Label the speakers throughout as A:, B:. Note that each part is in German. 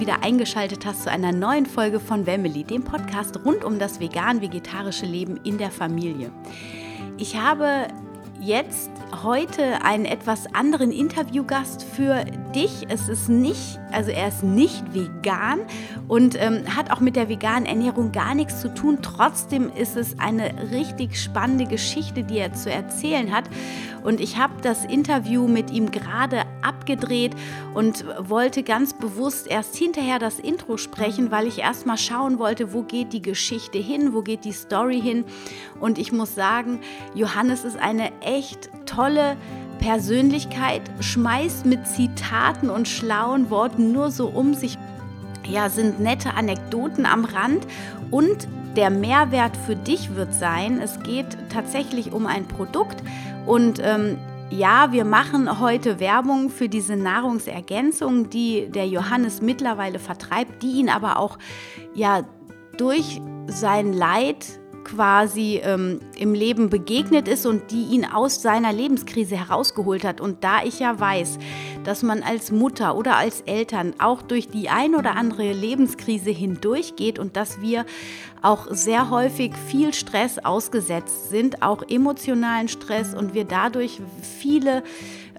A: wieder eingeschaltet hast zu einer neuen Folge von Family, dem Podcast rund um das vegan-vegetarische Leben in der Familie. Ich habe jetzt heute einen etwas anderen Interviewgast für dich. Es ist nicht, also er ist nicht vegan und ähm, hat auch mit der veganen Ernährung gar nichts zu tun. Trotzdem ist es eine richtig spannende Geschichte, die er zu erzählen hat. Und ich habe das Interview mit ihm gerade abgedreht und wollte ganz bewusst erst hinterher das Intro sprechen, weil ich erst mal schauen wollte, wo geht die Geschichte hin, wo geht die Story hin. Und ich muss sagen, Johannes ist eine echt tolle Persönlichkeit, schmeißt mit Zitaten und schlauen Worten nur so um sich. Ja, sind nette Anekdoten am Rand und der Mehrwert für dich wird sein, es geht tatsächlich um ein Produkt und ähm, ja, wir machen heute Werbung für diese Nahrungsergänzung, die der Johannes mittlerweile vertreibt, die ihn aber auch ja durch sein Leid quasi ähm, im Leben begegnet ist und die ihn aus seiner Lebenskrise herausgeholt hat. Und da ich ja weiß, dass man als Mutter oder als Eltern auch durch die ein oder andere Lebenskrise hindurchgeht und dass wir auch sehr häufig viel Stress ausgesetzt sind, auch emotionalen Stress und wir dadurch viele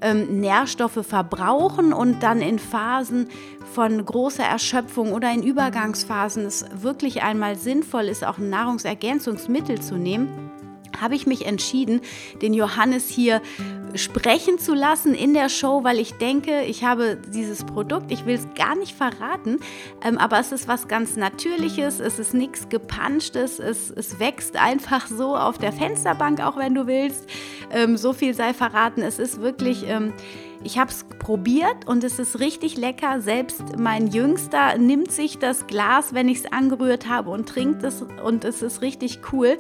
A: ähm, Nährstoffe verbrauchen und dann in Phasen von großer Erschöpfung oder in Übergangsphasen es wirklich einmal sinnvoll ist, auch Nahrungsergänzungsmittel zu nehmen, habe ich mich entschieden, den Johannes hier sprechen zu lassen in der Show, weil ich denke, ich habe dieses Produkt, ich will es gar nicht verraten, ähm, aber es ist was ganz Natürliches, es ist nichts Gepanschtes, es, es wächst einfach so auf der Fensterbank, auch wenn du willst. Ähm, so viel sei verraten, es ist wirklich... Ähm, ich habe es probiert und es ist richtig lecker. Selbst mein Jüngster nimmt sich das Glas, wenn ich es angerührt habe und trinkt es und es ist richtig cool.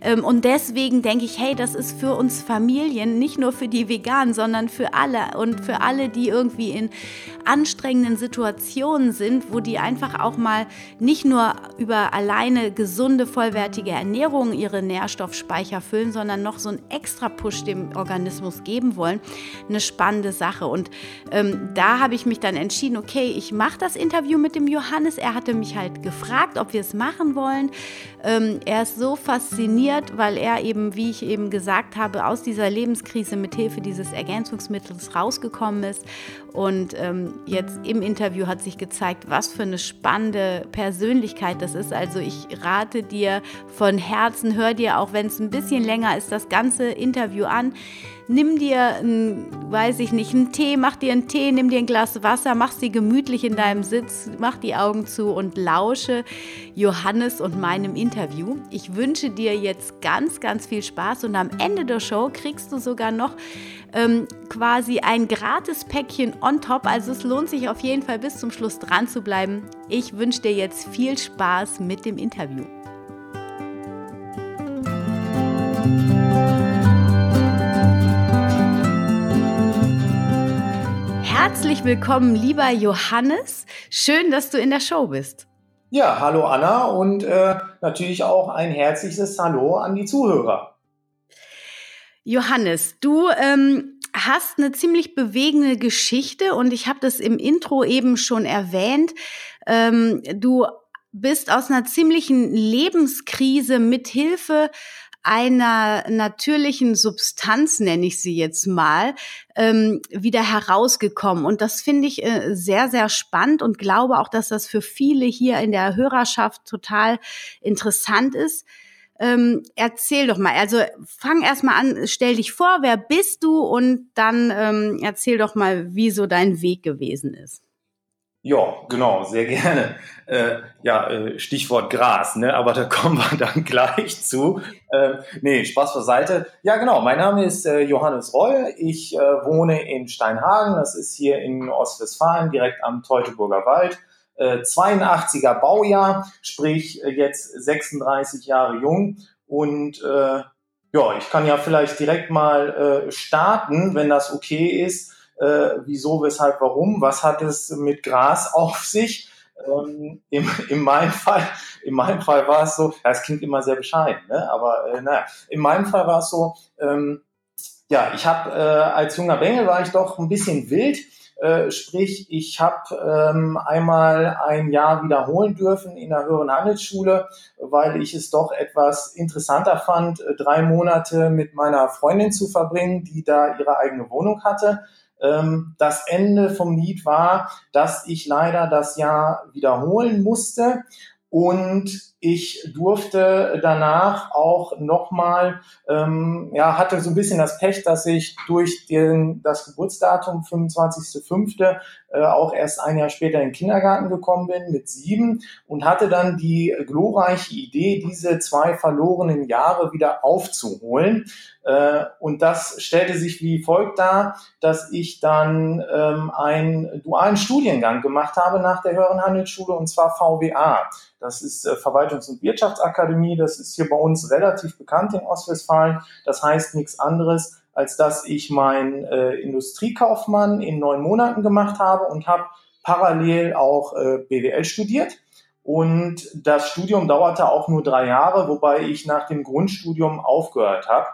A: Ähm, und deswegen denke ich, hey, das ist für uns Familien, nicht nur für die Veganen, sondern für alle und für alle, die irgendwie in anstrengenden Situationen sind, wo die einfach auch mal nicht nur über alleine gesunde, vollwertige Ernährung ihre Nährstoffspeicher füllen, sondern noch so einen extra Push dem Organismus geben wollen. Eine spannende Sache. Sache. Und ähm, da habe ich mich dann entschieden, okay, ich mache das Interview mit dem Johannes. Er hatte mich halt gefragt, ob wir es machen wollen. Ähm, er ist so fasziniert, weil er eben, wie ich eben gesagt habe, aus dieser Lebenskrise mit Hilfe dieses Ergänzungsmittels rausgekommen ist. Und ähm, jetzt im Interview hat sich gezeigt, was für eine spannende Persönlichkeit das ist. Also ich rate dir von Herzen, hör dir auch, wenn es ein bisschen länger ist, das ganze Interview an nimm dir, ein, weiß ich nicht, einen Tee, mach dir einen Tee, nimm dir ein Glas Wasser, mach sie gemütlich in deinem Sitz, mach die Augen zu und lausche Johannes und meinem Interview. Ich wünsche dir jetzt ganz, ganz viel Spaß und am Ende der Show kriegst du sogar noch ähm, quasi ein gratis Päckchen on top. Also es lohnt sich auf jeden Fall bis zum Schluss dran zu bleiben. Ich wünsche dir jetzt viel Spaß mit dem Interview. Herzlich willkommen, lieber Johannes. Schön, dass du in der Show bist.
B: Ja, hallo Anna und äh, natürlich auch ein herzliches Hallo an die Zuhörer.
A: Johannes, du ähm, hast eine ziemlich bewegende Geschichte und ich habe das im Intro eben schon erwähnt. Ähm, du bist aus einer ziemlichen Lebenskrise mit Hilfe einer natürlichen Substanz, nenne ich sie jetzt mal, ähm, wieder herausgekommen. Und das finde ich äh, sehr, sehr spannend und glaube auch, dass das für viele hier in der Hörerschaft total interessant ist. Ähm, erzähl doch mal, also fang erst mal an, stell dich vor, wer bist du und dann ähm, erzähl doch mal, wie so dein Weg gewesen ist.
B: Ja, genau, sehr gerne. Äh, ja, äh, Stichwort Gras, ne? aber da kommen wir dann gleich zu. Äh, nee, Spaß beiseite. Ja, genau, mein Name ist äh, Johannes Reul. Ich äh, wohne in Steinhagen, das ist hier in Ostwestfalen, direkt am Teutoburger Wald. Äh, 82er Baujahr, sprich äh, jetzt 36 Jahre jung. Und äh, ja, ich kann ja vielleicht direkt mal äh, starten, wenn das okay ist äh, wieso, weshalb, warum, was hat es mit Gras auf sich. Ähm, im, in, meinem Fall, in meinem Fall war es so, ja, es klingt immer sehr bescheiden, ne? aber äh, naja, in meinem Fall war es so, ähm, ja, ich habe äh, als junger Bengel war ich doch ein bisschen wild. Äh, sprich, ich habe ähm, einmal ein Jahr wiederholen dürfen in der höheren Handelsschule, weil ich es doch etwas interessanter fand, äh, drei Monate mit meiner Freundin zu verbringen, die da ihre eigene Wohnung hatte. Ähm, das Ende vom Lied war, dass ich leider das Jahr wiederholen musste. Und ich durfte danach auch nochmal, ähm, ja, hatte so ein bisschen das Pech, dass ich durch den, das Geburtsdatum 25.05. Äh, auch erst ein Jahr später in den Kindergarten gekommen bin mit sieben und hatte dann die glorreiche Idee, diese zwei verlorenen Jahre wieder aufzuholen. Äh, und das stellte sich wie folgt dar, dass ich dann ähm, einen dualen Studiengang gemacht habe nach der Höheren Handelsschule und zwar VWA. Das ist äh, Verwaltungs- und Wirtschaftsakademie. Das ist hier bei uns relativ bekannt in Ostwestfalen. Das heißt nichts anderes, als dass ich meinen äh, Industriekaufmann in neun Monaten gemacht habe und habe parallel auch äh, BWL studiert. Und das Studium dauerte auch nur drei Jahre, wobei ich nach dem Grundstudium aufgehört habe.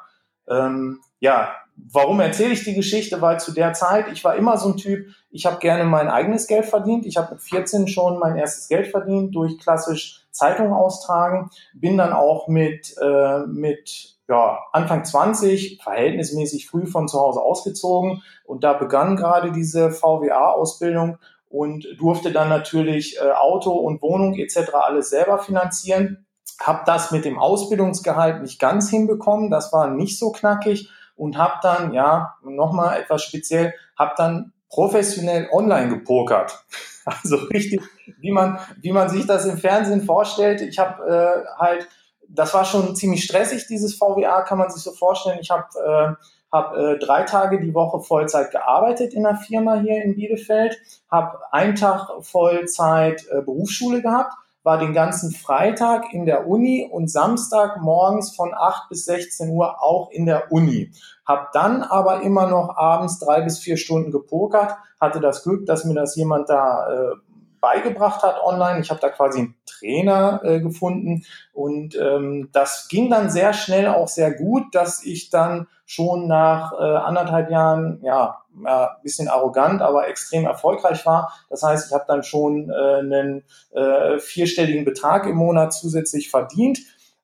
B: Ähm, ja, warum erzähle ich die Geschichte? Weil zu der Zeit, ich war immer so ein Typ, ich habe gerne mein eigenes Geld verdient. Ich habe mit 14 schon mein erstes Geld verdient durch klassisch Zeitung austragen. Bin dann auch mit, äh, mit ja, Anfang 20 verhältnismäßig früh von zu Hause ausgezogen und da begann gerade diese VWA-Ausbildung und durfte dann natürlich äh, Auto und Wohnung etc. alles selber finanzieren. Hab das mit dem Ausbildungsgehalt nicht ganz hinbekommen, das war nicht so knackig und habe dann, ja, nochmal etwas speziell, habe dann professionell online gepokert. Also richtig, wie man, wie man sich das im Fernsehen vorstellt. Ich habe äh, halt, das war schon ziemlich stressig, dieses VWA, kann man sich so vorstellen. Ich habe äh, hab, äh, drei Tage die Woche Vollzeit gearbeitet in einer Firma hier in Bielefeld, habe einen Tag Vollzeit äh, Berufsschule gehabt, war den ganzen Freitag in der Uni und Samstag morgens von 8 bis 16 Uhr auch in der Uni. Hab dann aber immer noch abends drei bis vier Stunden gepokert, hatte das Glück, dass mir das jemand da äh, beigebracht hat online. Ich habe da quasi einen Trainer äh, gefunden und ähm, das ging dann sehr schnell auch sehr gut, dass ich dann schon nach äh, anderthalb Jahren, ja, ja, bisschen arrogant, aber extrem erfolgreich war. Das heißt, ich habe dann schon äh, einen äh, vierstelligen Betrag im Monat zusätzlich verdient.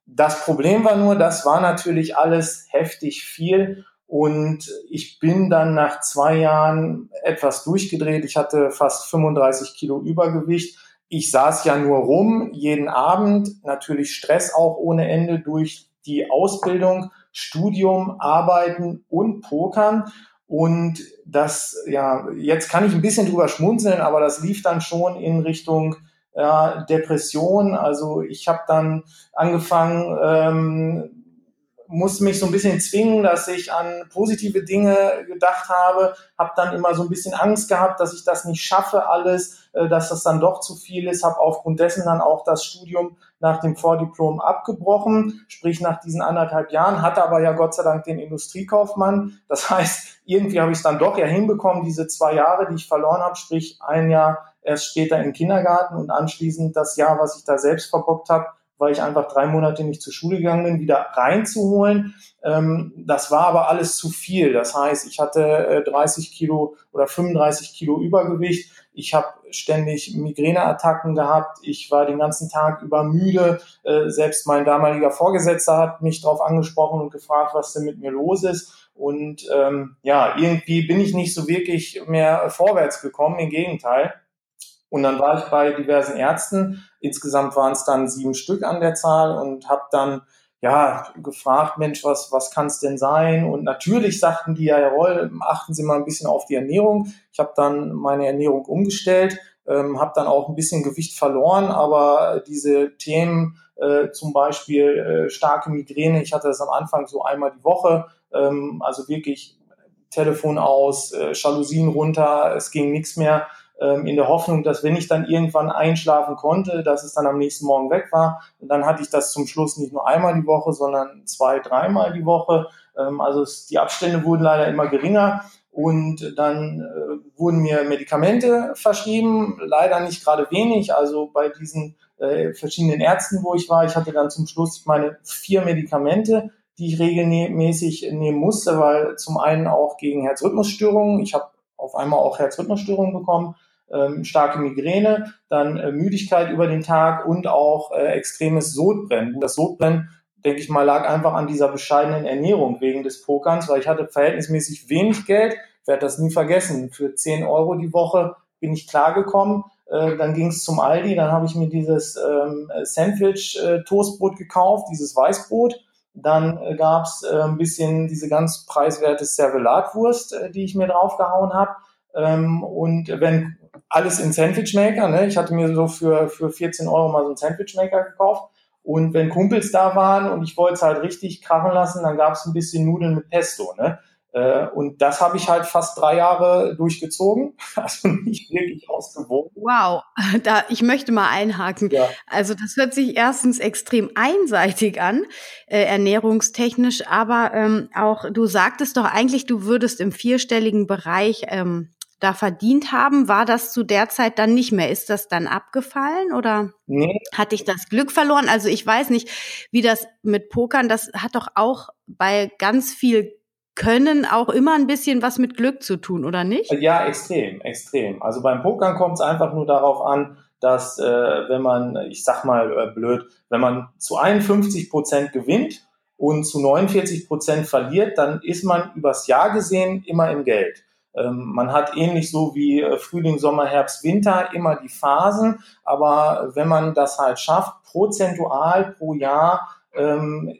B: Das Problem war nur, das war natürlich alles heftig viel und ich bin dann nach zwei Jahren etwas durchgedreht. Ich hatte fast 35 Kilo Übergewicht. Ich saß ja nur rum, jeden Abend, natürlich Stress auch ohne Ende durch die Ausbildung, Studium, Arbeiten und Pokern. Und das, ja, jetzt kann ich ein bisschen drüber schmunzeln, aber das lief dann schon in Richtung ja, Depression. Also ich habe dann angefangen, ähm, musste mich so ein bisschen zwingen, dass ich an positive Dinge gedacht habe, habe dann immer so ein bisschen Angst gehabt, dass ich das nicht schaffe alles, äh, dass das dann doch zu viel ist, habe aufgrund dessen dann auch das Studium nach dem Vordiplom abgebrochen, sprich nach diesen anderthalb Jahren, hatte aber ja Gott sei Dank den Industriekaufmann. Das heißt, irgendwie habe ich es dann doch ja hinbekommen, diese zwei Jahre, die ich verloren habe, sprich ein Jahr erst später im Kindergarten und anschließend das Jahr, was ich da selbst verbockt habe, weil ich einfach drei Monate nicht zur Schule gegangen bin, wieder reinzuholen. Ähm, das war aber alles zu viel. Das heißt, ich hatte äh, 30 Kilo oder 35 Kilo Übergewicht. Ich habe ständig Migräneattacken gehabt. Ich war den ganzen Tag über müde. Äh, selbst mein damaliger Vorgesetzter hat mich darauf angesprochen und gefragt, was denn mit mir los ist. Und ähm, ja, irgendwie bin ich nicht so wirklich mehr vorwärts gekommen. Im Gegenteil. Und dann war ich bei diversen Ärzten. Insgesamt waren es dann sieben Stück an der Zahl und habe dann ja gefragt, Mensch, was was kann es denn sein? Und natürlich sagten die ja, jawohl, achten Sie mal ein bisschen auf die Ernährung. Ich habe dann meine Ernährung umgestellt, ähm, habe dann auch ein bisschen Gewicht verloren, aber diese Themen äh, zum Beispiel äh, starke Migräne, ich hatte das am Anfang so einmal die Woche, ähm, also wirklich Telefon aus, äh, Jalousien runter, es ging nichts mehr in der Hoffnung, dass wenn ich dann irgendwann einschlafen konnte, dass es dann am nächsten Morgen weg war. Dann hatte ich das zum Schluss nicht nur einmal die Woche, sondern zwei, dreimal die Woche. Ähm, also die Abstände wurden leider immer geringer. Und dann äh, wurden mir Medikamente verschrieben, leider nicht gerade wenig. Also bei diesen äh, verschiedenen Ärzten, wo ich war, ich hatte dann zum Schluss meine vier Medikamente, die ich regelmäßig nehmen musste, weil zum einen auch gegen Herzrhythmusstörungen, ich habe auf einmal auch Herzrhythmusstörungen bekommen, ähm, starke Migräne, dann äh, Müdigkeit über den Tag und auch äh, extremes Sodbrennen. Das Sodbrennen, denke ich mal, lag einfach an dieser bescheidenen Ernährung wegen des Pokerns, weil ich hatte verhältnismäßig wenig Geld. Werde das nie vergessen. Für 10 Euro die Woche bin ich klargekommen. Äh, dann ging es zum Aldi, dann habe ich mir dieses ähm, Sandwich-Toastbrot gekauft, dieses Weißbrot. Dann äh, gab es ein bisschen diese ganz preiswerte Servelatwurst, die ich mir draufgehauen habe. Ähm, und wenn alles in Sandwichmaker, ne? ich hatte mir so für, für 14 Euro mal so einen Sandwichmaker gekauft. Und wenn Kumpels da waren und ich wollte es halt richtig krachen lassen, dann gab es ein bisschen Nudeln mit Pesto. Ne? Äh, und das habe ich halt fast drei Jahre durchgezogen, also nicht wirklich ausgewogen.
A: Wow, da ich möchte mal einhaken. Ja. Also das hört sich erstens extrem einseitig an, äh, ernährungstechnisch, aber ähm, auch du sagtest doch eigentlich, du würdest im vierstelligen Bereich ähm, da verdient haben. War das zu der Zeit dann nicht mehr? Ist das dann abgefallen oder nee. hatte ich das Glück verloren? Also ich weiß nicht, wie das mit Pokern, das hat doch auch bei ganz viel können auch immer ein bisschen was mit Glück zu tun, oder nicht?
B: Ja, extrem, extrem. Also beim Pokern kommt es einfach nur darauf an, dass äh, wenn man, ich sag mal äh, blöd, wenn man zu 51 Prozent gewinnt und zu 49 Prozent verliert, dann ist man übers Jahr gesehen immer im Geld. Ähm, man hat ähnlich so wie äh, Frühling, Sommer, Herbst, Winter immer die Phasen, aber wenn man das halt schafft, prozentual pro Jahr ähm,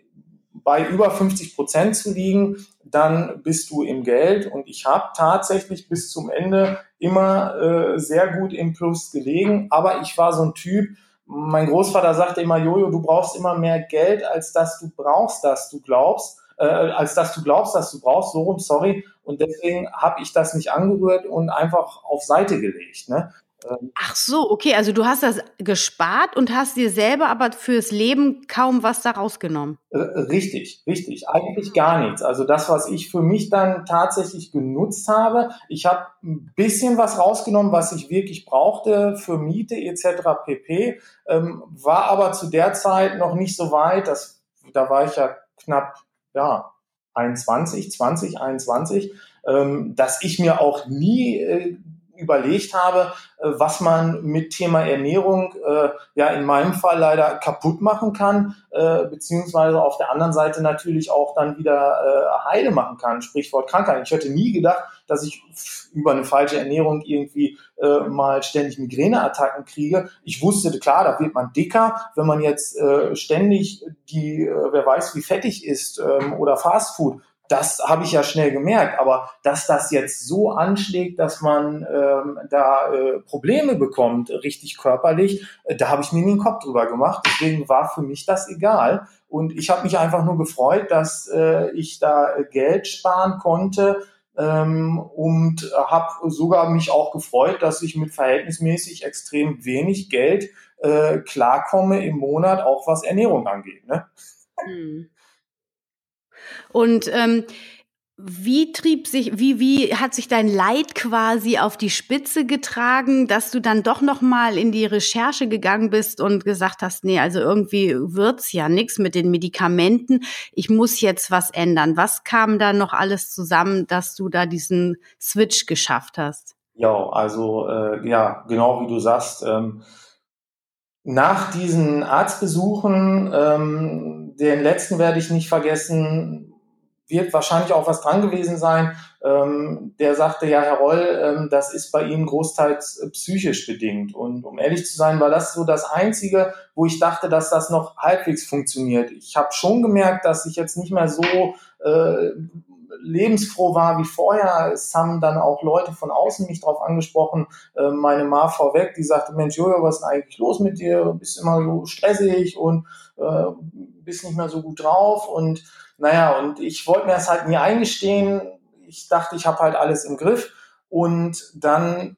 B: bei über 50 Prozent zu liegen, dann bist du im Geld. Und ich habe tatsächlich bis zum Ende immer äh, sehr gut im Plus gelegen. Aber ich war so ein Typ, mein Großvater sagte immer, Jojo, du brauchst immer mehr Geld, als dass du brauchst, dass du glaubst, äh, als dass du glaubst, dass du brauchst. So rum, sorry. Und deswegen habe ich das nicht angerührt und einfach auf Seite gelegt. Ne?
A: Ähm, Ach so, okay, also du hast das gespart und hast dir selber aber fürs Leben kaum was da rausgenommen.
B: Richtig, richtig. Eigentlich gar nichts. Also das, was ich für mich dann tatsächlich genutzt habe, ich habe ein bisschen was rausgenommen, was ich wirklich brauchte für Miete etc. pp. Ähm, war aber zu der Zeit noch nicht so weit. Das, da war ich ja knapp, ja, 21, 20, 21, ähm, dass ich mir auch nie äh, überlegt habe, äh, was man mit Thema Ernährung äh, ja in meinem Fall leider kaputt machen kann, äh, beziehungsweise auf der anderen Seite natürlich auch dann wieder äh, heile machen kann, Sprichwort Krankheit. Ich hätte nie gedacht, dass ich über eine falsche Ernährung irgendwie äh, mal ständig Migräneattacken kriege. Ich wusste, klar, da wird man dicker, wenn man jetzt äh, ständig die, äh, wer weiß, wie fettig ist ähm, oder Fastfood das habe ich ja schnell gemerkt, aber dass das jetzt so anschlägt, dass man ähm, da äh, Probleme bekommt, richtig körperlich, äh, da habe ich mir nie den Kopf drüber gemacht. Deswegen war für mich das egal. Und ich habe mich einfach nur gefreut, dass äh, ich da Geld sparen konnte ähm, und habe sogar mich auch gefreut, dass ich mit verhältnismäßig extrem wenig Geld äh, klarkomme im Monat, auch was Ernährung angeht. Ne? Mhm.
A: Und ähm, wie trieb sich, wie, wie hat sich dein Leid quasi auf die Spitze getragen, dass du dann doch nochmal in die Recherche gegangen bist und gesagt hast, nee, also irgendwie wird's ja nix mit den Medikamenten. Ich muss jetzt was ändern. Was kam da noch alles zusammen, dass du da diesen Switch geschafft hast?
B: Ja, also äh, ja, genau wie du sagst. Ähm, nach diesen Arztbesuchen, ähm, den letzten werde ich nicht vergessen, wird wahrscheinlich auch was dran gewesen sein. Ähm, der sagte, ja, Herr Roll, ähm, das ist bei Ihnen großteils äh, psychisch bedingt. Und um ehrlich zu sein, war das so das Einzige, wo ich dachte, dass das noch halbwegs funktioniert. Ich habe schon gemerkt, dass ich jetzt nicht mehr so äh, lebensfroh war wie vorher. Es haben dann auch Leute von außen mich darauf angesprochen, äh, meine Ma vorweg, die sagte, Mensch, Jojo, was ist denn eigentlich los mit dir? Du bist immer so stressig und äh, bist nicht mehr so gut drauf und naja, und ich wollte mir das halt nie eingestehen. Ich dachte, ich habe halt alles im Griff. Und dann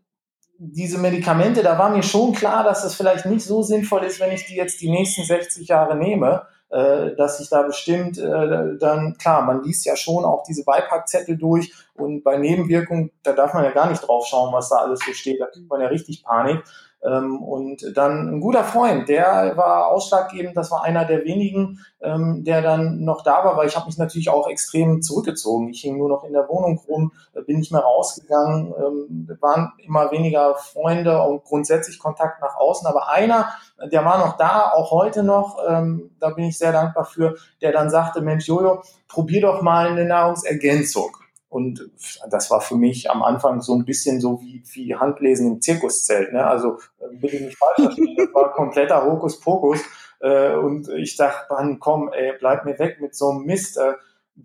B: diese Medikamente, da war mir schon klar, dass das vielleicht nicht so sinnvoll ist, wenn ich die jetzt die nächsten 60 Jahre nehme, äh, dass ich da bestimmt äh, dann, klar, man liest ja schon auch diese Beipackzettel durch Und bei Nebenwirkungen, da darf man ja gar nicht drauf schauen, was da alles so steht. Da kriegt man ja richtig Panik. Ähm, und dann ein guter Freund, der war ausschlaggebend, das war einer der wenigen, ähm, der dann noch da war, weil ich habe mich natürlich auch extrem zurückgezogen. Ich hing nur noch in der Wohnung rum, äh, bin nicht mehr rausgegangen, ähm, waren immer weniger Freunde und grundsätzlich Kontakt nach außen. Aber einer, der war noch da, auch heute noch, da bin ich sehr dankbar für, der dann sagte, Mensch, Jojo, probier doch mal eine Nahrungsergänzung. Und das war für mich am Anfang so ein bisschen so wie, wie Handlesen im Zirkuszelt. Ne? Also bitte nicht falsch verstehen, das war kompletter Hokuspokus. Äh, und ich dachte, Mann, komm, ey, bleib mir weg mit so einem Mist. Äh,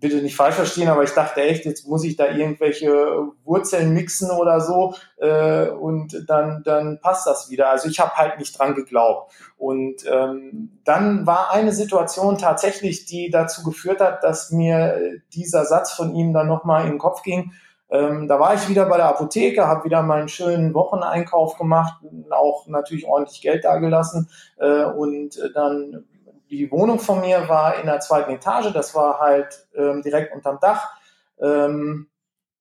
B: bitte nicht falsch verstehen, aber ich dachte echt, jetzt muss ich da irgendwelche Wurzeln mixen oder so äh, und dann, dann passt das wieder. Also ich habe halt nicht dran geglaubt. Und ähm, dann war eine Situation tatsächlich, die dazu geführt hat, dass mir dieser Satz von ihm dann nochmal in den Kopf ging. Ähm, da war ich wieder bei der Apotheke, habe wieder meinen schönen Wocheneinkauf gemacht, auch natürlich ordentlich Geld dagelassen äh, und dann die Wohnung von mir war in der zweiten Etage, das war halt ähm, direkt unterm Dach. Ähm,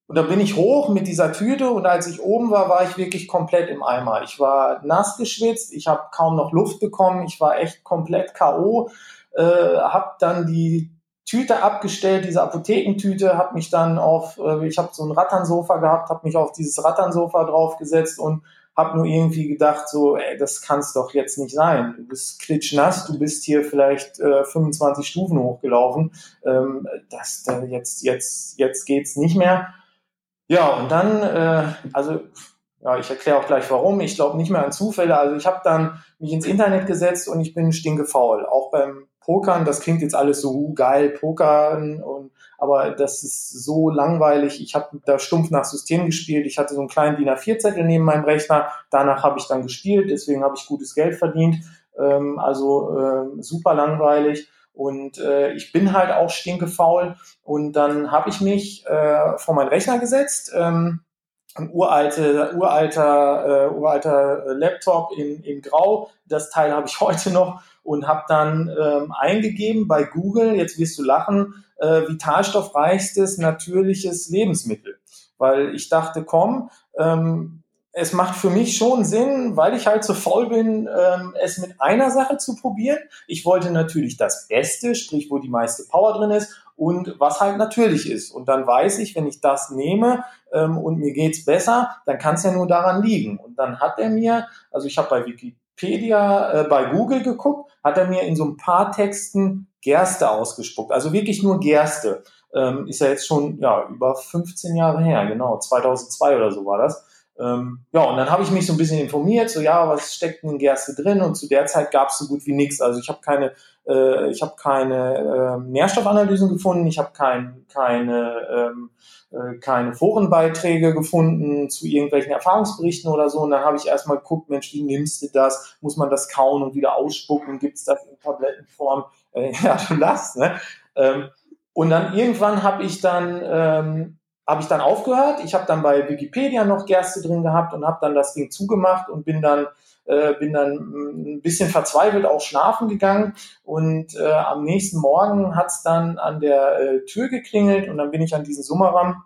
B: und da bin ich hoch mit dieser Tüte und als ich oben war, war ich wirklich komplett im Eimer. Ich war nass geschwitzt, ich habe kaum noch Luft bekommen, ich war echt komplett KO, äh, habe dann die Tüte abgestellt, diese Apothekentüte, habe mich dann auf, äh, ich habe so ein Ratternsofa gehabt, habe mich auf dieses Ratternsofa draufgesetzt und habe nur irgendwie gedacht, so, ey, das kann's doch jetzt nicht sein. Du bist klitschnass, du bist hier vielleicht äh, 25 Stufen hochgelaufen. Ähm, das, äh, jetzt, jetzt, jetzt geht's nicht mehr. Ja, und dann, äh, also ja, ich erkläre auch gleich warum. Ich glaube nicht mehr an Zufälle. Also ich habe dann mich ins Internet gesetzt und ich bin stinkefaul. Auch beim Pokern, das klingt jetzt alles so geil, Pokern und aber das ist so langweilig. Ich habe da stumpf nach System gespielt. Ich hatte so einen kleinen DIN A4-Zettel neben meinem Rechner. Danach habe ich dann gespielt, deswegen habe ich gutes Geld verdient. Ähm, also äh, super langweilig. Und äh, ich bin halt auch stinkefaul. Und dann habe ich mich äh, vor meinen Rechner gesetzt. Ähm, ein uralte, uralter, äh, uralter Laptop in, in Grau. Das Teil habe ich heute noch und habe dann ähm, eingegeben bei Google, jetzt wirst du lachen, äh, vitalstoffreichstes natürliches Lebensmittel. Weil ich dachte, komm, ähm, es macht für mich schon Sinn, weil ich halt so faul bin, ähm, es mit einer Sache zu probieren. Ich wollte natürlich das Beste, sprich, wo die meiste Power drin ist und was halt natürlich ist. Und dann weiß ich, wenn ich das nehme ähm, und mir geht's besser, dann kann es ja nur daran liegen. Und dann hat er mir, also ich habe bei Wikipedia, äh, bei Google geguckt, hat er mir in so ein paar Texten Gerste ausgespuckt. Also wirklich nur Gerste. Ähm, ist ja jetzt schon ja über 15 Jahre her, genau 2002 oder so war das. Ähm, ja, und dann habe ich mich so ein bisschen informiert, so ja, was steckt in Gerste drin? Und zu der Zeit gab es so gut wie nichts. Also ich habe keine, äh, ich habe keine äh, Nährstoffanalysen gefunden, ich habe kein, keine, ähm, äh, keine Forenbeiträge gefunden zu irgendwelchen Erfahrungsberichten oder so. Und dann habe ich erstmal geguckt, Mensch, wie nimmst du das? Muss man das kauen und wieder ausspucken? Gibt es das in Tablettenform? Äh, ja, du lachst, ne? Ähm, und dann irgendwann habe ich dann ähm, habe ich dann aufgehört. Ich habe dann bei Wikipedia noch Gerste drin gehabt und habe dann das Ding zugemacht und bin dann äh, bin dann ein bisschen verzweifelt auch schlafen gegangen und äh, am nächsten Morgen hat's dann an der äh, Tür geklingelt und dann bin ich an diesen Summerram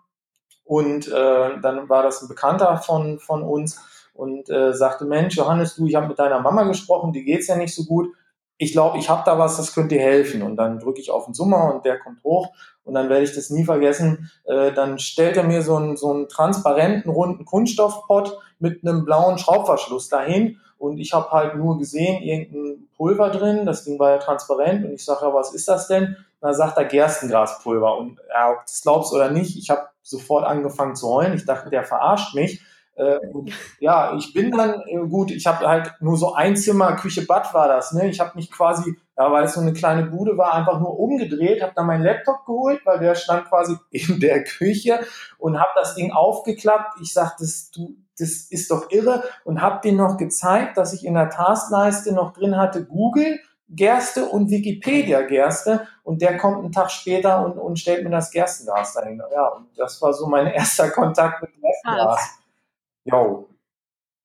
B: und äh, dann war das ein Bekannter von von uns und äh, sagte Mensch Johannes du ich habe mit deiner Mama gesprochen die geht's ja nicht so gut ich glaube, ich habe da was, das könnte dir helfen. Und dann drücke ich auf den Summer und der kommt hoch. Und dann werde ich das nie vergessen. Äh, dann stellt er mir so einen, so einen transparenten, runden Kunststoffpott mit einem blauen Schraubverschluss dahin. Und ich habe halt nur gesehen, irgendein Pulver drin. Das Ding war ja transparent. Und ich sage, ja, was ist das denn? Und dann sagt er Gerstengraspulver. Und ja, ob es glaubst oder nicht, ich habe sofort angefangen zu heulen. Ich dachte, der verarscht mich. Äh, ja, ich bin dann, äh, gut, ich habe halt nur so ein Zimmer, Küche, Bad war das. Ne? Ich habe mich quasi, ja, weil es so eine kleine Bude war, einfach nur umgedreht, habe dann meinen Laptop geholt, weil der stand quasi in der Küche und habe das Ding aufgeklappt. Ich sagte, das, du, das ist doch irre und habe den noch gezeigt, dass ich in der Taskleiste noch drin hatte Google, Gerste und Wikipedia Gerste und der kommt einen Tag später und, und stellt mir das Gerstengas dahin. Ja, und das war so mein erster Kontakt mit Gerstengas.
A: Jo.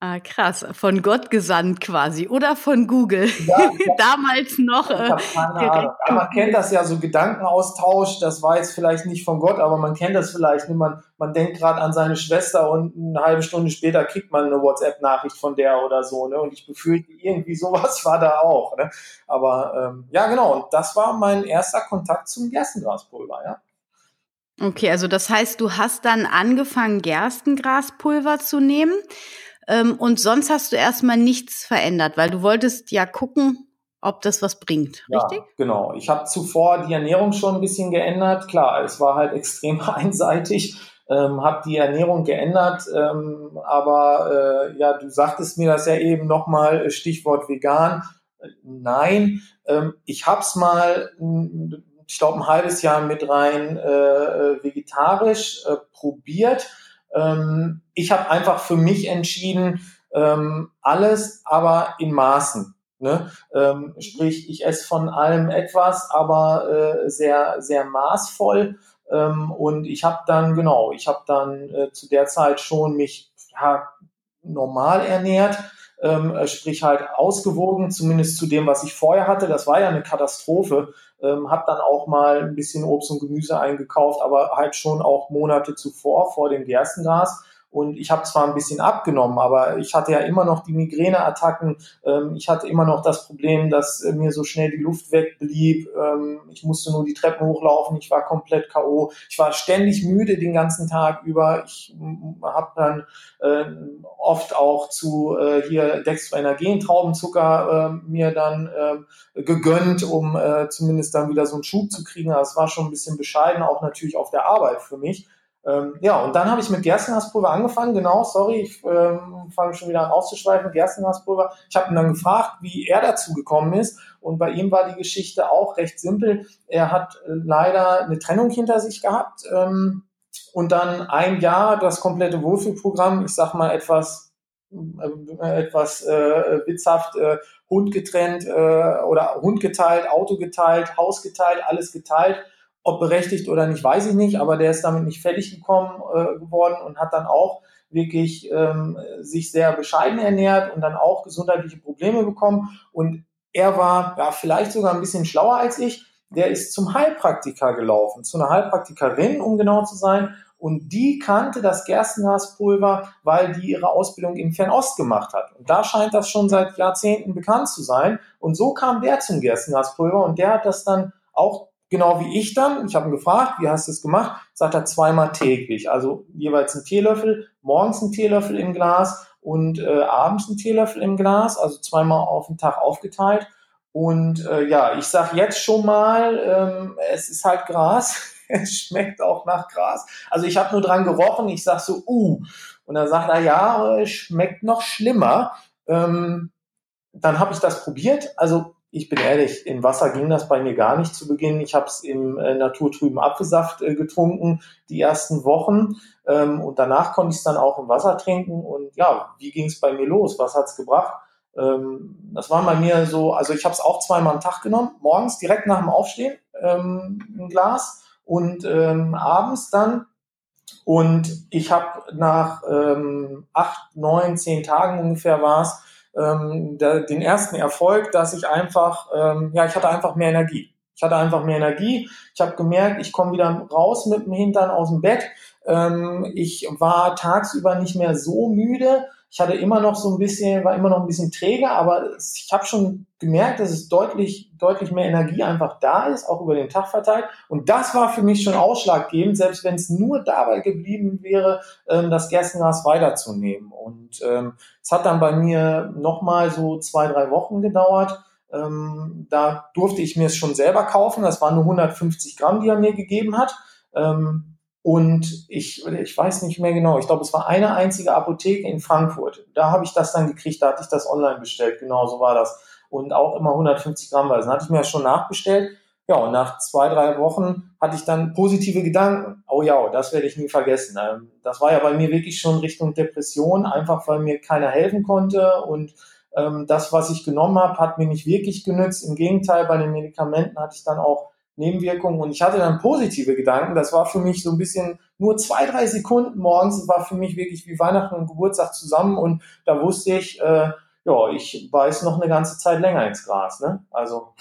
A: Ah, krass. Von Gott gesandt quasi oder von Google. Ja, Damals noch. Ich
B: äh, man kennt das ja so Gedankenaustausch. Das war jetzt vielleicht nicht von Gott, aber man kennt das vielleicht. Man, man denkt gerade an seine Schwester und eine halbe Stunde später kriegt man eine WhatsApp-Nachricht von der oder so. Ne? Und ich befürchte, irgendwie sowas war da auch. Ne? Aber ähm, ja, genau. Und das war mein erster Kontakt zum Gerstengraspulver. Ja.
A: Okay, also das heißt, du hast dann angefangen, Gerstengraspulver zu nehmen. Ähm, und sonst hast du erstmal nichts verändert, weil du wolltest ja gucken, ob das was bringt, richtig? Ja,
B: genau. Ich habe zuvor die Ernährung schon ein bisschen geändert. Klar, es war halt extrem einseitig. Ähm, habe die Ernährung geändert, ähm, aber äh, ja, du sagtest mir das ja eben nochmal, äh, Stichwort vegan. Nein, ähm, ich habe es mal, ich glaube, ein halbes Jahr mit rein äh, vegetarisch äh, probiert ähm, ich habe einfach für mich entschieden, ähm, alles, aber in Maßen. Ne? Ähm, sprich, ich esse von allem etwas, aber äh, sehr, sehr maßvoll. Ähm, und ich habe dann, genau, ich habe dann äh, zu der Zeit schon mich ja, normal ernährt, ähm, sprich halt ausgewogen, zumindest zu dem, was ich vorher hatte. Das war ja eine Katastrophe ähm, habe dann auch mal ein bisschen Obst und Gemüse eingekauft, aber halt schon auch Monate zuvor, vor dem Gerstengras. Und ich habe zwar ein bisschen abgenommen, aber ich hatte ja immer noch die Migräneattacken. Ähm, ich hatte immer noch das Problem, dass äh, mir so schnell die Luft wegblieb. Ähm, ich musste nur die Treppen hochlaufen. Ich war komplett K.O. Ich war ständig müde den ganzen Tag über. Ich habe dann äh, oft auch zu äh, hier Dextroenergen, Traubenzucker äh, mir dann äh, gegönnt, um äh, zumindest dann wieder so einen Schub zu kriegen. Das war schon ein bisschen bescheiden, auch natürlich auf der Arbeit für mich. Ähm, ja, und dann habe ich mit Gerstengaspulver angefangen. Genau, sorry, ich ähm, fange schon wieder an auszuschweifen. Gerstengaspulver. Ich habe ihn dann gefragt, wie er dazu gekommen ist. Und bei ihm war die Geschichte auch recht simpel. Er hat äh, leider eine Trennung hinter sich gehabt ähm, und dann ein Jahr das komplette Wohlfühlprogramm, ich sag mal etwas äh, etwas äh, witzhaft äh, Hund getrennt äh, oder Hund geteilt, Auto geteilt, Haus geteilt, alles geteilt ob berechtigt oder nicht, weiß ich nicht, aber der ist damit nicht fertig gekommen äh, geworden und hat dann auch wirklich ähm, sich sehr bescheiden ernährt und dann auch gesundheitliche Probleme bekommen. Und er war ja vielleicht sogar ein bisschen schlauer als ich. Der ist zum Heilpraktiker gelaufen, zu einer Heilpraktikerin, um genau zu sein. Und die kannte das Gerstengaspulver, weil die ihre Ausbildung im Fernost gemacht hat. Und da scheint das schon seit Jahrzehnten bekannt zu sein. Und so kam der zum Gerstengaspulver und der hat das dann auch genau wie ich dann. Ich habe ihn gefragt, wie hast du es gemacht? Sagt er zweimal täglich, also jeweils ein Teelöffel, morgens ein Teelöffel im Glas und äh, abends ein Teelöffel im Glas, also zweimal auf den Tag aufgeteilt. Und äh, ja, ich sag jetzt schon mal, ähm, es ist halt Gras. es schmeckt auch nach Gras. Also ich habe nur dran gerochen. Ich sag so, uh. Und dann sagt er, ja, es schmeckt noch schlimmer. Ähm, dann habe ich das probiert. Also ich bin ehrlich, im Wasser ging das bei mir gar nicht zu Beginn. Ich habe es im äh, naturtrüben Apfelsaft äh, getrunken, die ersten Wochen. Ähm, und danach konnte ich es dann auch im Wasser trinken. Und ja, wie ging es bei mir los? Was hat's gebracht? Ähm, das war bei mir so, also ich habe es auch zweimal am Tag genommen. Morgens direkt nach dem Aufstehen ähm, ein Glas und ähm, abends dann. Und ich habe nach ähm, acht, neun, zehn Tagen ungefähr war es, ähm, der, den ersten Erfolg, dass ich einfach, ähm, ja, ich hatte einfach mehr Energie. Ich hatte einfach mehr Energie. Ich habe gemerkt, ich komme wieder raus mit dem Hintern aus dem Bett. Ähm, ich war tagsüber nicht mehr so müde. Ich hatte immer noch so ein bisschen, war immer noch ein bisschen träge, aber ich habe schon gemerkt, dass es deutlich, deutlich mehr Energie einfach da ist, auch über den Tag verteilt. Und das war für mich schon ausschlaggebend, selbst wenn es nur dabei geblieben wäre, ähm, das Gerstengras weiterzunehmen. Und ähm, es hat dann bei mir nochmal so zwei, drei Wochen gedauert. Ähm, da durfte ich mir es schon selber kaufen. Das waren nur 150 Gramm, die er mir gegeben hat. Ähm, und ich, ich weiß nicht mehr genau, ich glaube, es war eine einzige Apotheke in Frankfurt. Da habe ich das dann gekriegt, da hatte ich das online bestellt, genau so war das. Und auch immer 150 Gramm Weise. Dann hatte ich mir das schon nachbestellt. Ja, und nach zwei, drei Wochen hatte ich dann positive Gedanken. Oh ja, das werde ich nie vergessen. Ähm, das war ja bei mir wirklich schon Richtung Depression, einfach weil mir keiner helfen konnte. Und ähm, das, was ich genommen habe, hat mir nicht wirklich genützt. Im Gegenteil, bei den Medikamenten hatte ich dann auch Nebenwirkungen. Und ich hatte dann positive Gedanken. Das war für mich so ein bisschen nur zwei, drei Sekunden morgens. War für mich wirklich wie Weihnachten und Geburtstag zusammen. Und da wusste ich, äh, ja, ich beiß noch eine ganze Zeit länger ins Gras. Ne? Also.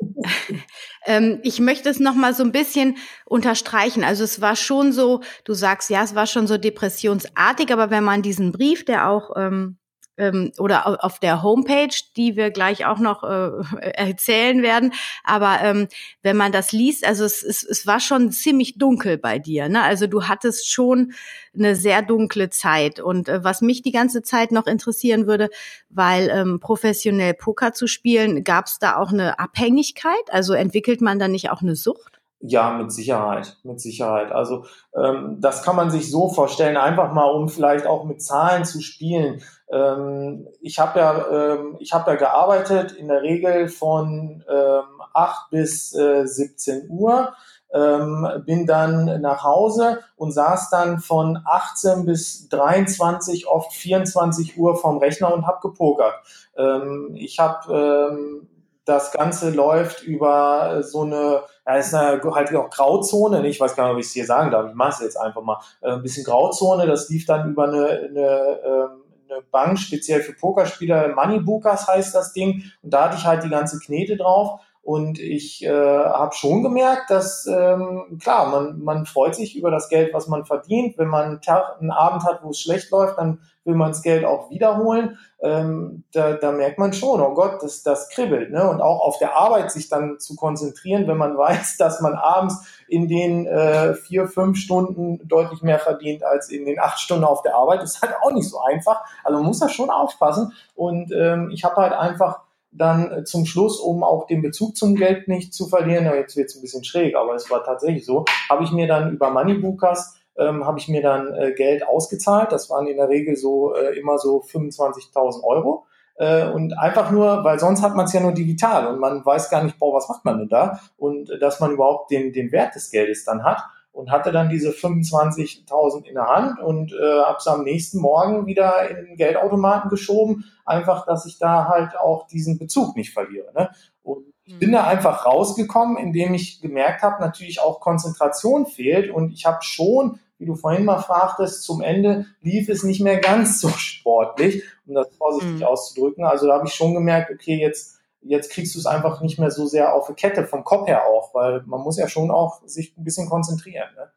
A: ähm, ich möchte es noch mal so ein bisschen unterstreichen. Also es war schon so, du sagst, ja, es war schon so depressionsartig, aber wenn man diesen Brief, der auch ähm, ähm, oder auf der Homepage, die wir gleich auch noch äh, erzählen werden. Aber ähm, wenn man das liest, also es, es, es war schon ziemlich dunkel bei dir. Ne? Also du hattest schon eine sehr dunkle Zeit. Und äh, was mich die ganze Zeit noch interessieren würde, weil ähm, professionell Poker zu spielen, gab es da auch eine Abhängigkeit? Also entwickelt man da nicht auch eine Sucht?
B: Ja, mit Sicherheit, mit Sicherheit. Also ähm, das kann man sich so vorstellen, einfach mal, um vielleicht auch mit Zahlen zu spielen. Ähm, ich habe ja, ähm, ich habe ja gearbeitet in der Regel von ähm, 8 bis äh, 17 Uhr. Ähm, bin dann nach Hause und saß dann von 18 bis 23, oft 24 Uhr vom Rechner und habe gepokert. Ähm, ich habe ähm, das Ganze läuft über so eine, ja, ist halt auch Grauzone, ich weiß gar nicht, ob ich es hier sagen darf, ich mache es jetzt einfach mal, äh, ein bisschen Grauzone, das lief dann über eine, eine, ähm, eine Bank, speziell für Pokerspieler, Moneybookers heißt das Ding, und da hatte ich halt die ganze Knete drauf und ich äh, habe schon gemerkt, dass ähm, klar, man, man freut sich über das Geld, was man verdient. Wenn man einen, Tag, einen Abend hat, wo es schlecht läuft, dann will man das Geld auch wiederholen. Ähm, da, da merkt man schon, oh Gott, das, das kribbelt. Ne? Und auch auf der Arbeit sich dann zu konzentrieren, wenn man weiß, dass man abends in den äh, vier, fünf Stunden deutlich mehr verdient als in den acht Stunden auf der Arbeit, ist halt auch nicht so einfach. Also man muss da schon aufpassen. Und ähm, ich habe halt einfach dann äh, zum Schluss, um auch den Bezug zum Geld nicht zu verlieren, ja, jetzt wird es ein bisschen schräg, aber es war tatsächlich so, habe ich mir dann über Moneybookers ähm, habe ich mir dann äh, Geld ausgezahlt. Das waren in der Regel so äh, immer so 25.000 Euro. Äh, und einfach nur, weil sonst hat man es ja nur digital und man weiß gar nicht, boah, was macht man denn da? Und äh, dass man überhaupt den, den Wert des Geldes dann hat und hatte dann diese 25.000 in der Hand und äh, habe es am nächsten Morgen wieder in den Geldautomaten geschoben, einfach, dass ich da halt auch diesen Bezug nicht verliere. Ne? Und ich bin da mhm. einfach rausgekommen, indem ich gemerkt habe, natürlich auch Konzentration fehlt und ich habe schon, wie du vorhin mal fragtest, zum Ende lief es nicht mehr ganz so sportlich, um das vorsichtig mhm. auszudrücken. Also da habe ich schon gemerkt, okay, jetzt jetzt kriegst du es einfach nicht mehr so sehr auf die Kette, vom Kopf her auch, weil man muss ja schon auch sich ein bisschen konzentrieren. Ne?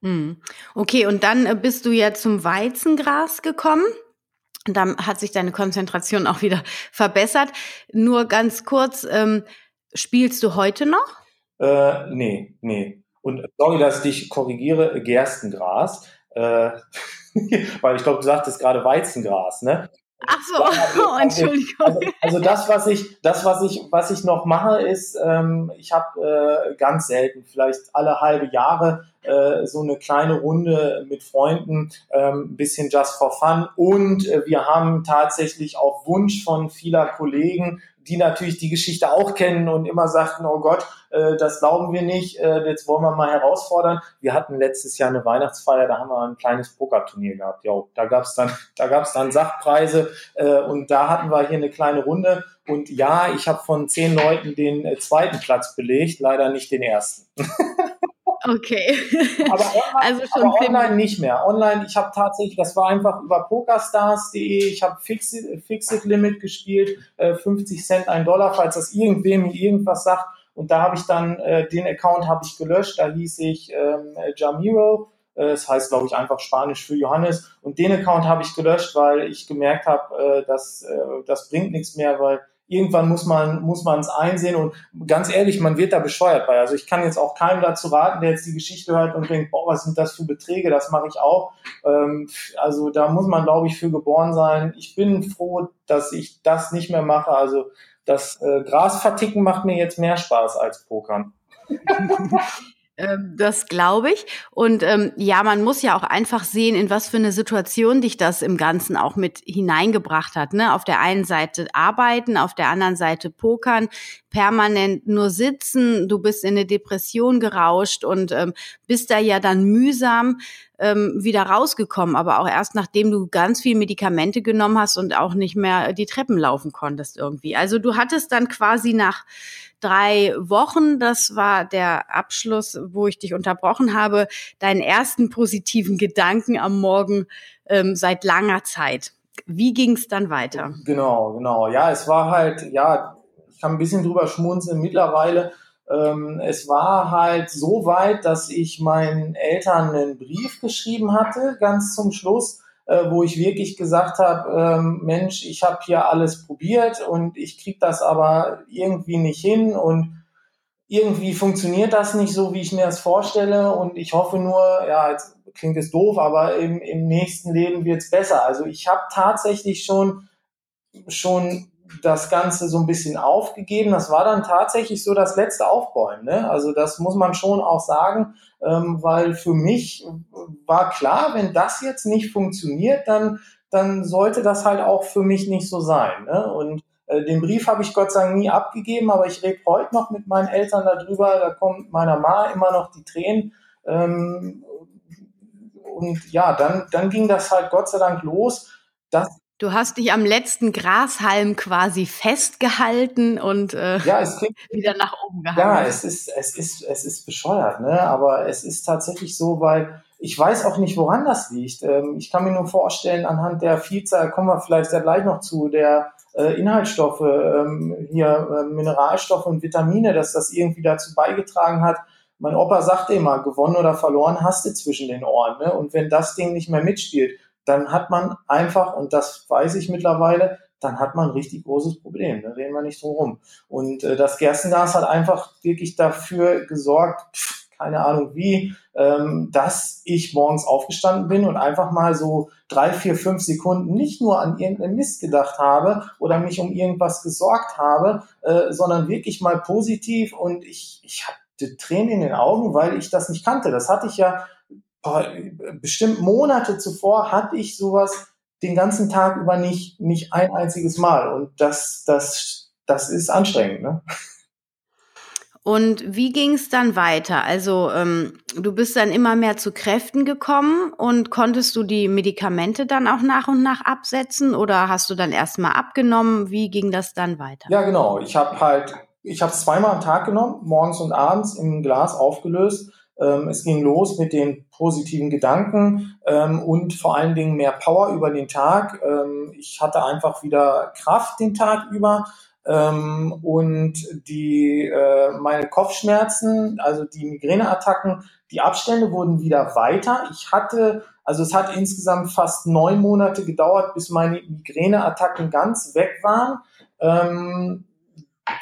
A: Mhm. Okay, und dann äh, bist du ja zum Weizengras gekommen. Und dann hat sich deine Konzentration auch wieder verbessert. Nur ganz kurz, ähm, Spielst du heute noch?
B: Äh, nee, nee. Und sorry, dass ich dich korrigiere, Gerstengras. Äh, weil ich glaube, du sagtest gerade Weizengras, ne?
A: Ach so, also, oh, Entschuldigung.
B: Also, also, das, was ich, das, was ich, was ich noch mache, ist, ähm, ich habe äh, ganz selten, vielleicht alle halbe Jahre, äh, so eine kleine Runde mit Freunden, ähm, ein bisschen just for fun. Und äh, wir haben tatsächlich auf Wunsch von vieler Kollegen die natürlich die Geschichte auch kennen und immer sagten, oh Gott, äh, das glauben wir nicht, äh, jetzt wollen wir mal herausfordern. Wir hatten letztes Jahr eine Weihnachtsfeier, da haben wir ein kleines Pokerturnier gehabt. Jo, da gab's dann, da gab's dann Sachpreise äh, und da hatten wir hier eine kleine Runde. Und ja, ich habe von zehn Leuten den äh, zweiten Platz belegt, leider nicht den ersten.
A: Okay.
B: Aber online, also schon aber online nicht mehr. Online, ich habe tatsächlich, das war einfach über pokerstars.de, ich habe Fixed, Fixed Limit gespielt, äh, 50 Cent, ein Dollar, falls das irgendwem irgendwas sagt. Und da habe ich dann, äh, den Account habe ich gelöscht, da hieß ich ähm, Jamiro. Äh, das heißt, glaube ich, einfach Spanisch für Johannes. Und den Account habe ich gelöscht, weil ich gemerkt habe, äh, dass äh, das bringt nichts mehr, weil irgendwann muss man muss man es einsehen und ganz ehrlich, man wird da bescheuert bei. Also ich kann jetzt auch keinem dazu raten, der jetzt die Geschichte hört und denkt, boah, was sind das für Beträge, das mache ich auch. Ähm, also da muss man, glaube ich, für geboren sein. Ich bin froh, dass ich das nicht mehr mache. Also das äh, Gras verticken macht mir jetzt mehr Spaß als Pokern.
A: Ähm, das glaube ich. Und ähm, ja, man muss ja auch einfach sehen, in was für eine Situation dich das im Ganzen auch mit hineingebracht hat. Ne? Auf der einen Seite arbeiten, auf der anderen Seite pokern, permanent nur sitzen, du bist in eine Depression gerauscht und ähm, bist da ja dann mühsam ähm, wieder rausgekommen, aber auch erst nachdem du ganz viel Medikamente genommen hast und auch nicht mehr die Treppen laufen konntest irgendwie. Also du hattest dann quasi nach drei Wochen, das war der Abschluss, wo ich dich unterbrochen habe, deinen ersten positiven Gedanken am Morgen ähm, seit langer Zeit. Wie ging es dann weiter?
B: Genau, genau. Ja, es war halt, ja, ich kann ein bisschen drüber schmunzeln mittlerweile ähm, es war halt so weit, dass ich meinen Eltern einen Brief geschrieben hatte, ganz zum Schluss, äh, wo ich wirklich gesagt habe, ähm, Mensch, ich habe hier alles probiert und ich krieg das aber irgendwie nicht hin und irgendwie funktioniert das nicht so, wie ich mir das vorstelle und ich hoffe nur, ja, jetzt klingt es doof, aber im, im nächsten Leben wird's besser. Also ich habe tatsächlich schon schon das Ganze so ein bisschen aufgegeben. Das war dann tatsächlich so das letzte Aufbäumen. Ne? Also das muss man schon auch sagen, ähm, weil für mich war klar, wenn das jetzt nicht funktioniert, dann, dann sollte das halt auch für mich nicht so sein. Ne? Und äh, den Brief habe ich Gott sei Dank nie abgegeben, aber ich rede heute noch mit meinen Eltern darüber. Da kommt meiner Ma immer noch die Tränen. Ähm, und ja, dann, dann ging das halt Gott sei Dank los, dass
A: Du hast dich am letzten Grashalm quasi festgehalten und äh,
B: ja, es klingt,
A: wieder nach oben gehalten.
B: Ja, es ist, es ist, es ist bescheuert, ne? Aber es ist tatsächlich so, weil ich weiß auch nicht, woran das liegt. Ähm, ich kann mir nur vorstellen, anhand der Vielzahl, kommen wir vielleicht sehr gleich noch zu, der äh, Inhaltsstoffe, ähm, hier äh, Mineralstoffe und Vitamine, dass das irgendwie dazu beigetragen hat. Mein Opa sagte immer, gewonnen oder verloren hast du zwischen den Ohren. Ne? Und wenn das Ding nicht mehr mitspielt, dann hat man einfach, und das weiß ich mittlerweile, dann hat man ein richtig großes Problem. Da reden wir nicht drum rum. Und äh, das Gerstengas hat einfach wirklich dafür gesorgt, pff, keine Ahnung wie, ähm, dass ich morgens aufgestanden bin und einfach mal so drei, vier, fünf Sekunden nicht nur an irgendeinen Mist gedacht habe oder mich um irgendwas gesorgt habe, äh, sondern wirklich mal positiv und ich, ich hatte Tränen in den Augen, weil ich das nicht kannte. Das hatte ich ja bestimmt Monate zuvor hatte ich sowas den ganzen Tag über nicht, nicht ein einziges Mal. Und das, das, das ist anstrengend. Ne?
A: Und wie ging es dann weiter? Also ähm, du bist dann immer mehr zu Kräften gekommen und konntest du die Medikamente dann auch nach und nach absetzen oder hast du dann erstmal abgenommen? Wie ging das dann weiter?
B: Ja, genau. Ich habe halt, ich habe zweimal am Tag genommen, morgens und abends im Glas aufgelöst es ging los mit den positiven Gedanken ähm, und vor allen Dingen mehr Power über den Tag. Ähm, ich hatte einfach wieder Kraft den Tag über. Ähm, und die äh, meine Kopfschmerzen, also die Migräneattacken, die Abstände wurden wieder weiter. Ich hatte, also es hat insgesamt fast neun Monate gedauert, bis meine Migräneattacken ganz weg waren. Ähm,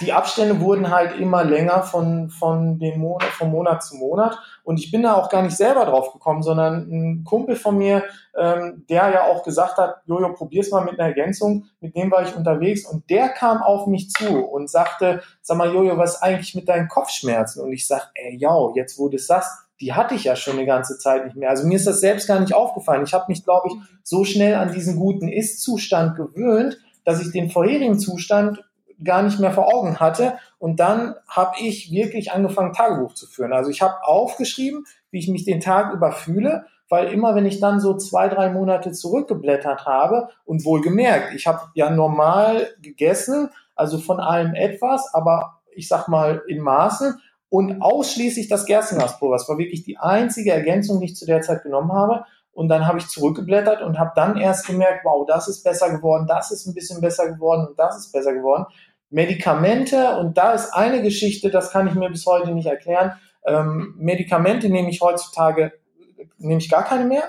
B: die Abstände wurden halt immer länger von, von, den Monat, von Monat zu Monat. Und ich bin da auch gar nicht selber drauf gekommen, sondern ein Kumpel von mir, ähm, der ja auch gesagt hat, Jojo, probier's mal mit einer Ergänzung, mit dem war ich unterwegs und der kam auf mich zu und sagte, sag mal, Jojo, was ist eigentlich mit deinen Kopfschmerzen? Und ich sag, ey, ja, jetzt wo du es sagst, die hatte ich ja schon eine ganze Zeit nicht mehr. Also mir ist das selbst gar nicht aufgefallen. Ich habe mich, glaube ich, so schnell an diesen guten Ist-Zustand gewöhnt, dass ich den vorherigen Zustand gar nicht mehr vor Augen hatte. Und dann habe ich wirklich angefangen, Tagebuch zu führen. Also ich habe aufgeschrieben, wie ich mich den Tag über fühle, weil immer, wenn ich dann so zwei, drei Monate zurückgeblättert habe und wohlgemerkt, ich habe ja normal gegessen, also von allem etwas, aber ich sag mal in Maßen und ausschließlich das Gerstengaspulver. Das war wirklich die einzige Ergänzung, die ich zu der Zeit genommen habe. Und dann habe ich zurückgeblättert und habe dann erst gemerkt, wow, das ist besser geworden, das ist ein bisschen besser geworden und das ist besser geworden. Medikamente, und da ist eine Geschichte, das kann ich mir bis heute nicht erklären. Ähm, Medikamente nehme ich heutzutage, nehme ich gar keine mehr.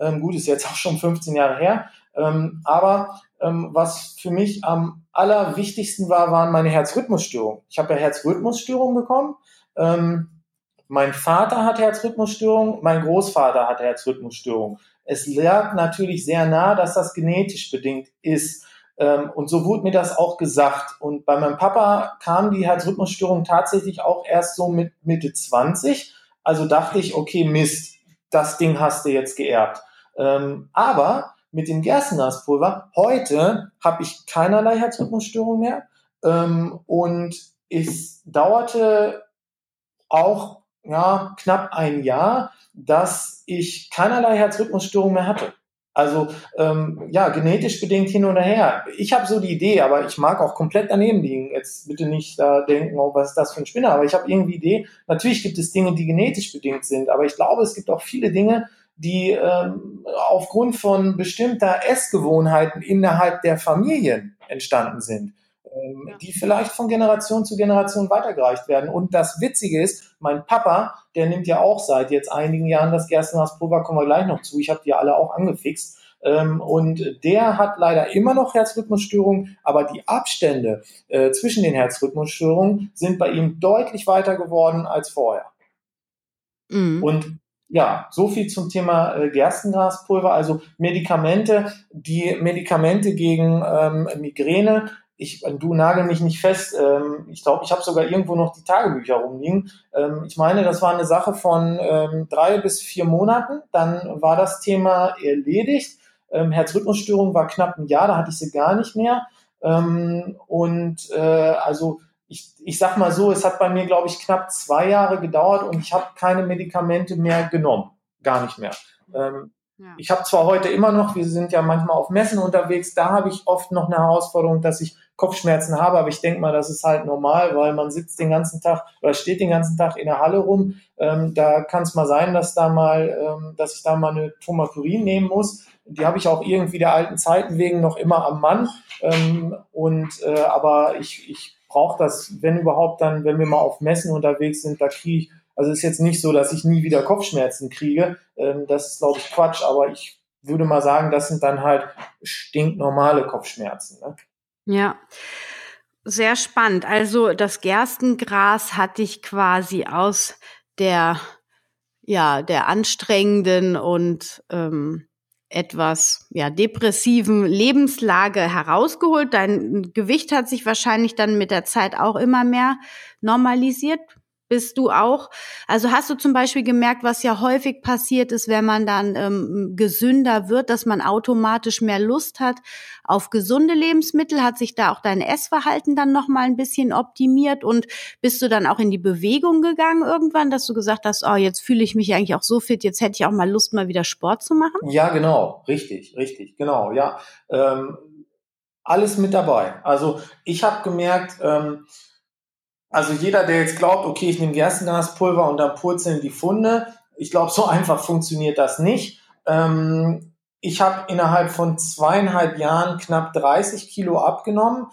B: Ähm, gut, ist jetzt auch schon 15 Jahre her. Ähm, aber ähm, was für mich am allerwichtigsten war, waren meine Herzrhythmusstörungen. Ich habe ja Herzrhythmusstörungen bekommen. Ähm, mein Vater hat Herzrhythmusstörungen, mein Großvater hat Herzrhythmusstörungen. Es lag natürlich sehr nah, dass das genetisch bedingt ist. Ähm, und so wurde mir das auch gesagt. Und bei meinem Papa kam die Herzrhythmusstörung tatsächlich auch erst so mit Mitte 20. Also dachte ich, okay, Mist, das Ding hast du jetzt geerbt. Ähm, aber mit dem Gerstengaspulver, heute habe ich keinerlei Herzrhythmusstörung mehr. Ähm, und es dauerte auch ja, knapp ein Jahr, dass ich keinerlei Herzrhythmusstörung mehr hatte. Also ähm, ja, genetisch bedingt hin oder her. Ich habe so die Idee, aber ich mag auch komplett daneben liegen. Jetzt bitte nicht da denken, oh, was ist das für ein Spinner, aber ich habe irgendwie die Idee, natürlich gibt es Dinge, die genetisch bedingt sind, aber ich glaube, es gibt auch viele Dinge, die ähm, aufgrund von bestimmter Essgewohnheiten innerhalb der Familien entstanden sind ähm, die vielleicht von Generation zu Generation weitergereicht werden. Und das Witzige ist, mein Papa, der nimmt ja auch seit jetzt einigen Jahren das Gerstenhaspulver, kommen wir gleich noch zu. Ich habe die alle auch angefixt. Ähm, und der hat leider immer noch Herzrhythmusstörungen, aber die Abstände äh, zwischen den Herzrhythmusstörungen sind bei ihm deutlich weiter geworden als vorher. Mhm. Und ja, so viel zum Thema äh, Gerstengraspulver, also Medikamente, die Medikamente gegen ähm, Migräne ich, du nagel mich nicht fest. Ähm, ich glaube, ich habe sogar irgendwo noch die Tagebücher rumliegen. Ähm, ich meine, das war eine Sache von ähm, drei bis vier Monaten. Dann war das Thema erledigt. Ähm, Herzrhythmusstörung war knapp ein Jahr, da hatte ich sie gar nicht mehr. Ähm, und äh, also ich, ich sag mal so, es hat bei mir, glaube ich, knapp zwei Jahre gedauert und ich habe keine Medikamente mehr genommen. Gar nicht mehr. Ähm, ja. Ich habe zwar heute immer noch, wir sind ja manchmal auf Messen unterwegs, da habe ich oft noch eine Herausforderung, dass ich Kopfschmerzen habe, aber ich denke mal, das ist halt normal, weil man sitzt den ganzen Tag oder steht den ganzen Tag in der Halle rum. Ähm, da kann es mal sein, dass da mal, ähm, dass ich da mal eine Tomaturin nehmen muss. Die habe ich auch irgendwie der alten Zeiten wegen noch immer am Mann. Ähm, und äh, aber ich, ich brauche das, wenn überhaupt, dann, wenn wir mal auf Messen unterwegs sind, da kriege ich, also ist jetzt nicht so, dass ich nie wieder Kopfschmerzen kriege. Ähm, das ist, glaube ich, Quatsch, aber ich würde mal sagen, das sind dann halt stinknormale Kopfschmerzen. Ne?
A: Ja. Sehr spannend. Also das Gerstengras hat dich quasi aus der ja der anstrengenden und ähm, etwas ja depressiven Lebenslage herausgeholt. Dein Gewicht hat sich wahrscheinlich dann mit der Zeit auch immer mehr normalisiert bist du auch? Also hast du zum Beispiel gemerkt, was ja häufig passiert ist, wenn man dann ähm, gesünder wird, dass man automatisch mehr Lust hat auf gesunde Lebensmittel? Hat sich da auch dein Essverhalten dann noch mal ein bisschen optimiert und bist du dann auch in die Bewegung gegangen irgendwann, dass du gesagt hast, oh, jetzt fühle ich mich eigentlich auch so fit, jetzt hätte ich auch mal Lust, mal wieder Sport zu machen?
B: Ja, genau, richtig, richtig, genau, ja. Ähm, alles mit dabei. Also ich habe gemerkt, ähm, also jeder, der jetzt glaubt, okay, ich nehme Gerstengaspulver und dann purzeln die Funde, ich glaube, so einfach funktioniert das nicht. Ähm, ich habe innerhalb von zweieinhalb Jahren knapp 30 Kilo abgenommen.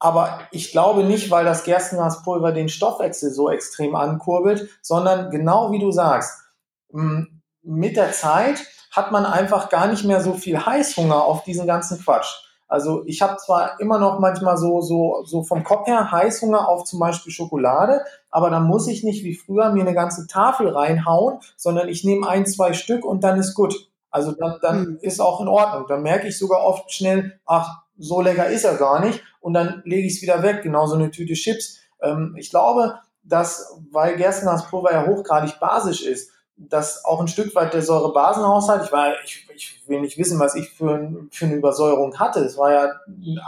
B: Aber ich glaube nicht, weil das Gerstengaspulver den Stoffwechsel so extrem ankurbelt, sondern genau wie du sagst, mit der Zeit hat man einfach gar nicht mehr so viel Heißhunger auf diesen ganzen Quatsch. Also ich habe zwar immer noch manchmal so, so, so vom Kopf her Heißhunger auf zum Beispiel Schokolade, aber dann muss ich nicht wie früher mir eine ganze Tafel reinhauen, sondern ich nehme ein, zwei Stück und dann ist gut. Also dann, dann mhm. ist auch in Ordnung. Dann merke ich sogar oft schnell, ach, so lecker ist er gar nicht und dann lege ich es wieder weg, genauso eine Tüte Chips. Ähm, ich glaube, dass, weil Gerstenhaspulver ja hochgradig basisch ist, dass auch ein Stück weit der Säurebasenhaushalt, ich, war, ich, ich will nicht wissen, was ich für, für eine Übersäuerung hatte. Es war ja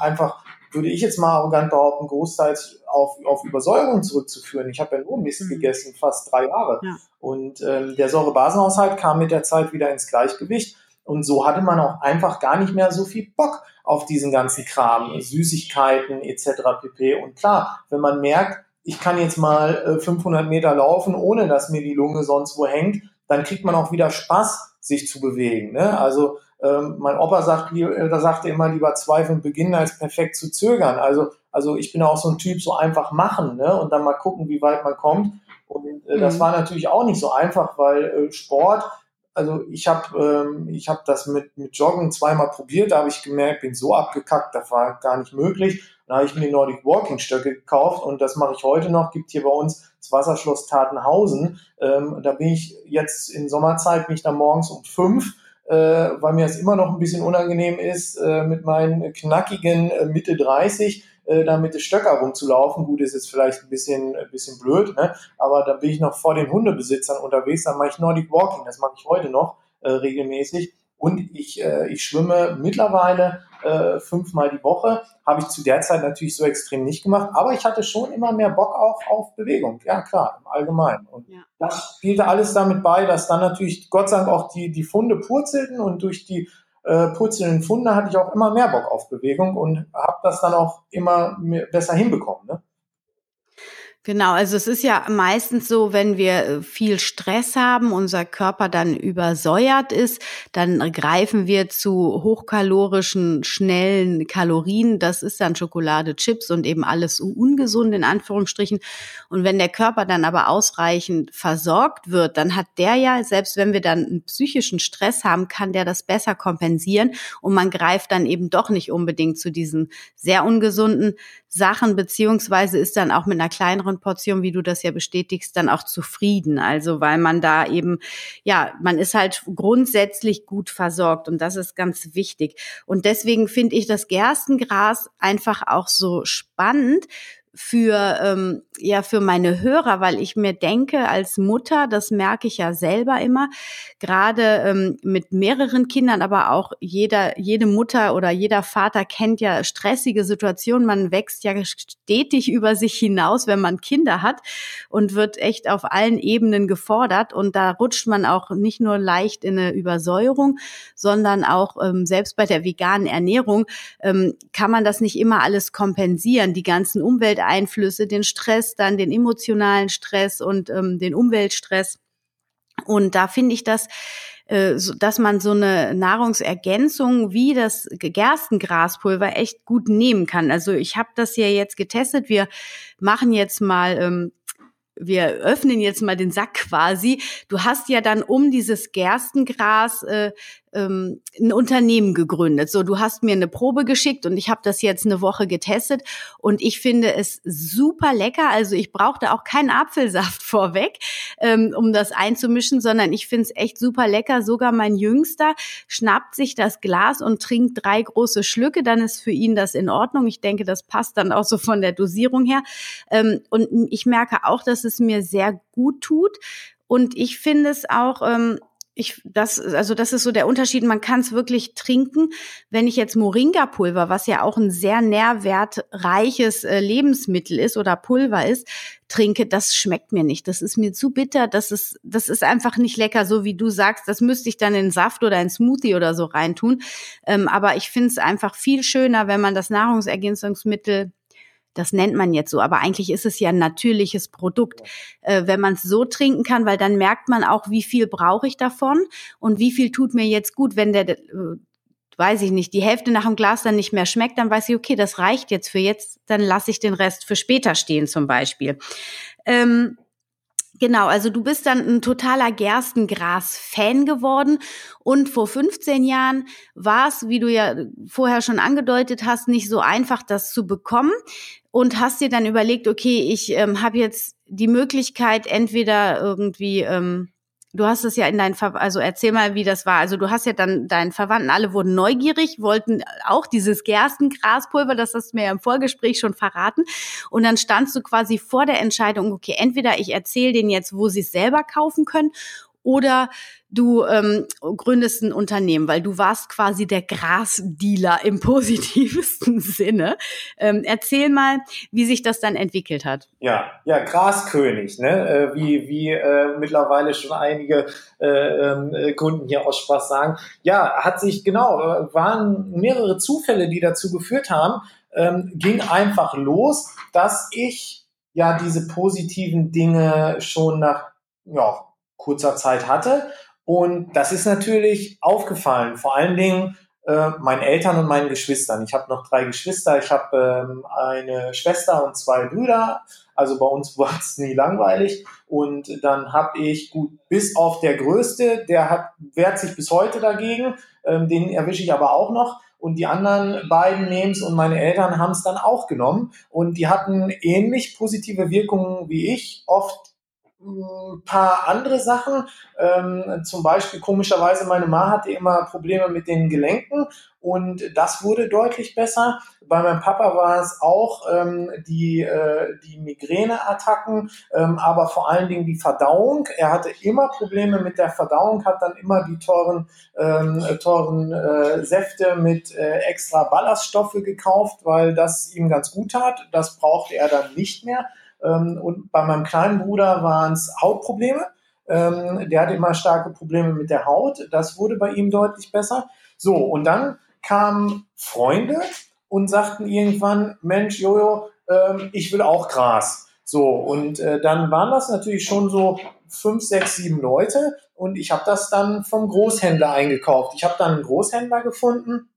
B: einfach, würde ich jetzt mal arrogant behaupten, großteils auf, auf Übersäuerung zurückzuführen. Ich habe ja nur Mist mhm. gegessen, fast drei Jahre. Ja. Und ähm, der Säurebasenhaushalt kam mit der Zeit wieder ins Gleichgewicht. Und so hatte man auch einfach gar nicht mehr so viel Bock auf diesen ganzen Kram, Süßigkeiten etc. pp. Und klar, wenn man merkt, ich kann jetzt mal 500 äh, Meter laufen, ohne dass mir die Lunge sonst wo hängt, dann kriegt man auch wieder Spaß, sich zu bewegen. Ne? Also ähm, mein Opa sagt, äh, da sagte immer lieber zweifeln beginnen als perfekt zu zögern. Also also ich bin auch so ein Typ, so einfach machen ne? und dann mal gucken, wie weit man kommt. Und äh, mhm. das war natürlich auch nicht so einfach, weil äh, Sport also ich habe ähm, ich habe das mit mit Joggen zweimal probiert, da habe ich gemerkt, bin so abgekackt, das war gar nicht möglich. Dann habe ich mir Nordic Walking Stöcke gekauft und das mache ich heute noch. Gibt hier bei uns das Wasserschloss Tatenhausen. Ähm, da bin ich jetzt in Sommerzeit bin ich da morgens um fünf, äh, weil mir das immer noch ein bisschen unangenehm ist, äh, mit meinen knackigen äh, Mitte 30 äh, da mit den Stöcker rumzulaufen. Gut, ist jetzt vielleicht ein bisschen, ein bisschen blöd, ne? aber da bin ich noch vor den Hundebesitzern unterwegs. Dann mache ich Nordic Walking, das mache ich heute noch äh, regelmäßig. Und ich, äh, ich schwimme mittlerweile äh, fünfmal die Woche. Habe ich zu der Zeit natürlich so extrem nicht gemacht, aber ich hatte schon immer mehr Bock auch auf Bewegung. Ja, klar, im Allgemeinen. Und ja. das spielte alles damit bei, dass dann natürlich Gott sei Dank auch die, die Funde purzelten und durch die äh, purzelnden Funde hatte ich auch immer mehr Bock auf Bewegung und habe das dann auch immer besser hinbekommen. Ne?
A: Genau, also es ist ja meistens so, wenn wir äh, viel Stress haben, unser Körper dann übersäuert ist, dann greifen wir zu hochkalorischen, schnellen Kalorien. Das ist dann Schokolade, Chips und eben alles ungesund in Anführungsstrichen. Und wenn der Körper dann aber ausreichend versorgt wird, dann hat der ja, selbst wenn wir dann einen psychischen Stress haben, kann der das besser kompensieren und man greift dann eben doch nicht unbedingt zu diesen sehr ungesunden Sachen, beziehungsweise ist dann auch mit einer kleineren Portion, wie du das ja bestätigst, dann auch zufrieden. Also weil man da eben, ja, man ist halt grundsätzlich gut versorgt und das ist ganz wichtig. Und deswegen finde ich das Gerstengras einfach auch so spannend für ähm, ja für meine Hörer, weil ich mir denke als Mutter, das merke ich ja selber immer, gerade ähm, mit mehreren Kindern, aber auch jeder jede Mutter oder jeder Vater kennt ja stressige Situationen. Man wächst ja stetig über sich hinaus, wenn man Kinder hat und wird echt auf allen Ebenen gefordert und da rutscht man auch nicht nur leicht in eine Übersäuerung, sondern auch ähm, selbst bei der veganen Ernährung ähm, kann man das nicht immer alles kompensieren, die ganzen Umwelteinflüsse, den Stress, dann den emotionalen Stress und ähm, den Umweltstress. Und da finde ich das äh, dass man so eine Nahrungsergänzung wie das Gerstengraspulver echt gut nehmen kann. Also ich habe das ja jetzt getestet. Wir machen jetzt mal ähm, wir öffnen jetzt mal den Sack quasi. Du hast ja dann um dieses Gerstengras äh, ähm, ein Unternehmen gegründet. So, du hast mir eine Probe geschickt und ich habe das jetzt eine Woche getestet und ich finde es super lecker. Also ich brauchte auch keinen Apfelsaft vorweg, ähm, um das einzumischen, sondern ich finde es echt super lecker. Sogar mein Jüngster schnappt sich das Glas und trinkt drei große Schlücke, dann ist für ihn das in Ordnung. Ich denke, das passt dann auch so von der Dosierung her. Ähm, und ich merke auch, dass es mir sehr gut tut. Und ich finde es auch, ähm, ich, das, also das ist so der Unterschied. Man kann es wirklich trinken. Wenn ich jetzt Moringa-Pulver, was ja auch ein sehr nährwertreiches äh, Lebensmittel ist oder Pulver ist, trinke, das schmeckt mir nicht. Das ist mir zu bitter. Das ist, das ist einfach nicht lecker, so wie du sagst. Das müsste ich dann in Saft oder in Smoothie oder so reintun. Ähm, aber ich finde es einfach viel schöner, wenn man das Nahrungsergänzungsmittel das nennt man jetzt so, aber eigentlich ist es ja ein natürliches Produkt, äh, wenn man es so trinken kann, weil dann merkt man auch, wie viel brauche ich davon und wie viel tut mir jetzt gut, wenn der, äh, weiß ich nicht, die Hälfte nach dem Glas dann nicht mehr schmeckt, dann weiß ich, okay, das reicht jetzt für jetzt, dann lasse ich den Rest für später stehen zum Beispiel. Ähm, Genau, also du bist dann ein totaler Gerstengras-Fan geworden. Und vor 15 Jahren war es, wie du ja vorher schon angedeutet hast, nicht so einfach, das zu bekommen. Und hast dir dann überlegt, okay, ich ähm, habe jetzt die Möglichkeit, entweder irgendwie ähm, Du hast es ja in deinen, Ver also erzähl mal, wie das war. Also du hast ja dann deinen Verwandten, alle wurden neugierig, wollten auch dieses Gerstengraspulver, das hast du mir ja im Vorgespräch schon verraten. Und dann standst du quasi vor der Entscheidung, okay, entweder ich erzähle denen jetzt, wo sie es selber kaufen können oder du ähm, gründest ein Unternehmen, weil du warst quasi der Grasdealer im positivsten Sinne. Ähm, erzähl mal, wie sich das dann entwickelt hat.
B: Ja, ja, Graskönig, ne? Äh, wie wie äh, mittlerweile schon einige äh, äh, Kunden hier aus Spaß sagen. Ja, hat sich genau, äh, waren mehrere Zufälle, die dazu geführt haben, ähm, ging einfach los, dass ich ja diese positiven Dinge schon nach ja, kurzer Zeit hatte. Und das ist natürlich aufgefallen, vor allen Dingen äh, meinen Eltern und meinen Geschwistern. Ich habe noch drei Geschwister, ich habe ähm, eine Schwester und zwei Brüder. Also bei uns war es nie langweilig. Und dann habe ich gut, bis auf der Größte, der hat, wehrt sich bis heute dagegen, ähm, den erwische ich aber auch noch. Und die anderen beiden nehmen es und meine Eltern haben es dann auch genommen. Und die hatten ähnlich positive Wirkungen wie ich, oft paar andere Sachen. Ähm, zum Beispiel komischerweise, meine Ma hatte immer Probleme mit den Gelenken und das wurde deutlich besser. Bei meinem Papa war es auch ähm, die, äh, die Migräneattacken, ähm, aber vor allen Dingen die Verdauung. Er hatte immer Probleme mit der Verdauung, hat dann immer die teuren, ähm, teuren äh, Säfte mit äh, extra Ballaststoffe gekauft, weil das ihm ganz gut tat. Das brauchte er dann nicht mehr. Ähm, und bei meinem kleinen Bruder waren es Hautprobleme. Ähm, der hatte immer starke Probleme mit der Haut. Das wurde bei ihm deutlich besser. So, und dann kamen Freunde und sagten irgendwann, Mensch, Jojo, ähm, ich will auch Gras. So, und äh, dann waren das natürlich schon so fünf, sechs, sieben Leute und ich habe das dann vom Großhändler eingekauft. Ich habe dann einen Großhändler gefunden,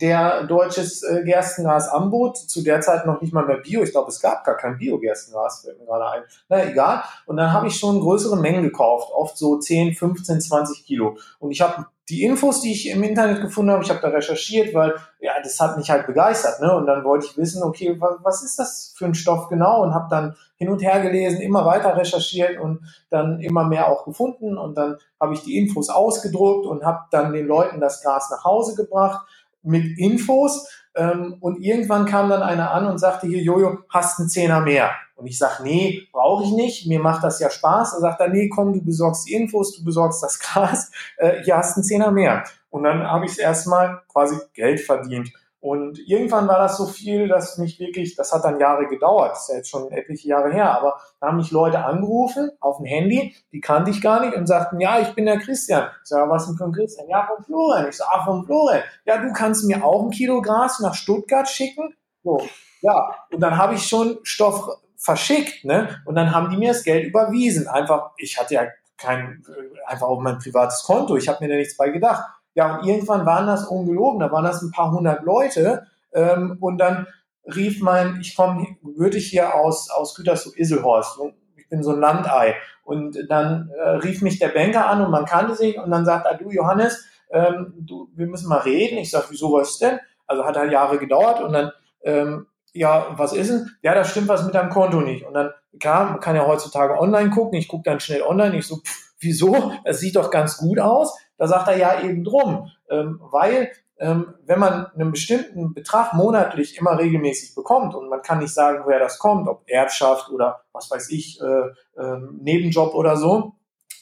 B: der deutsches äh, Gerstengras anbot, zu der Zeit noch nicht mal mehr Bio. Ich glaube, es gab gar kein Bio-Gerstengras, fällt gerade ein. Na egal. Und dann habe ich schon größere Mengen gekauft, oft so 10, 15, 20 Kilo. Und ich habe die Infos, die ich im Internet gefunden habe, ich habe da recherchiert, weil ja, das hat mich halt begeistert. Ne? Und dann wollte ich wissen, okay, was, was ist das für ein Stoff genau? Und habe dann hin und her gelesen, immer weiter recherchiert und dann immer mehr auch gefunden. Und dann habe ich die Infos ausgedruckt und habe dann den Leuten das Gras nach Hause gebracht mit Infos. Ähm, und irgendwann kam dann einer an und sagte, hier, Jojo, hast einen Zehner mehr. Und ich sage, nee, brauche ich nicht, mir macht das ja Spaß. Er sagt dann, nee, komm, du besorgst die Infos, du besorgst das Gras, äh, hier hast einen Zehner mehr. Und dann habe ich erstmal quasi Geld verdient. Und irgendwann war das so viel, dass mich wirklich, das hat dann Jahre gedauert, das ist ja jetzt schon etliche Jahre her, aber da haben mich Leute angerufen auf dem Handy, die kannte ich gar nicht und sagten, ja, ich bin der Christian. Ich sage, was denn für ein Christian? Ja, von Florian. Ich sage, ah, von Florian. Ja, du kannst mir auch ein Kilo Gras nach Stuttgart schicken? So, ja. Und dann habe ich schon Stoff verschickt, ne? Und dann haben die mir das Geld überwiesen. Einfach, ich hatte ja kein, einfach auf mein privates Konto. Ich habe mir da nichts bei gedacht. Ja, und irgendwann waren das ungelogen, da waren das ein paar hundert Leute. Ähm, und dann rief mein, ich komme gebürtig hier aus, aus Gütersloh Iselhorst. Ich bin so ein Landei. Und dann äh, rief mich der Banker an und man kannte sich und dann sagt er, du Johannes, ähm, du, wir müssen mal reden. Ich sag, wieso was denn? Also hat halt Jahre gedauert und dann, ähm, ja, was ist denn? Ja, da stimmt was mit deinem Konto nicht. Und dann, klar, man kann ja heutzutage online gucken. Ich gucke dann schnell online. Ich so, pff, wieso? Es sieht doch ganz gut aus. Da sagt er ja eben drum, ähm, weil ähm, wenn man einen bestimmten Betrag monatlich immer regelmäßig bekommt und man kann nicht sagen, woher das kommt, ob Erbschaft oder was weiß ich, äh, äh, Nebenjob oder so,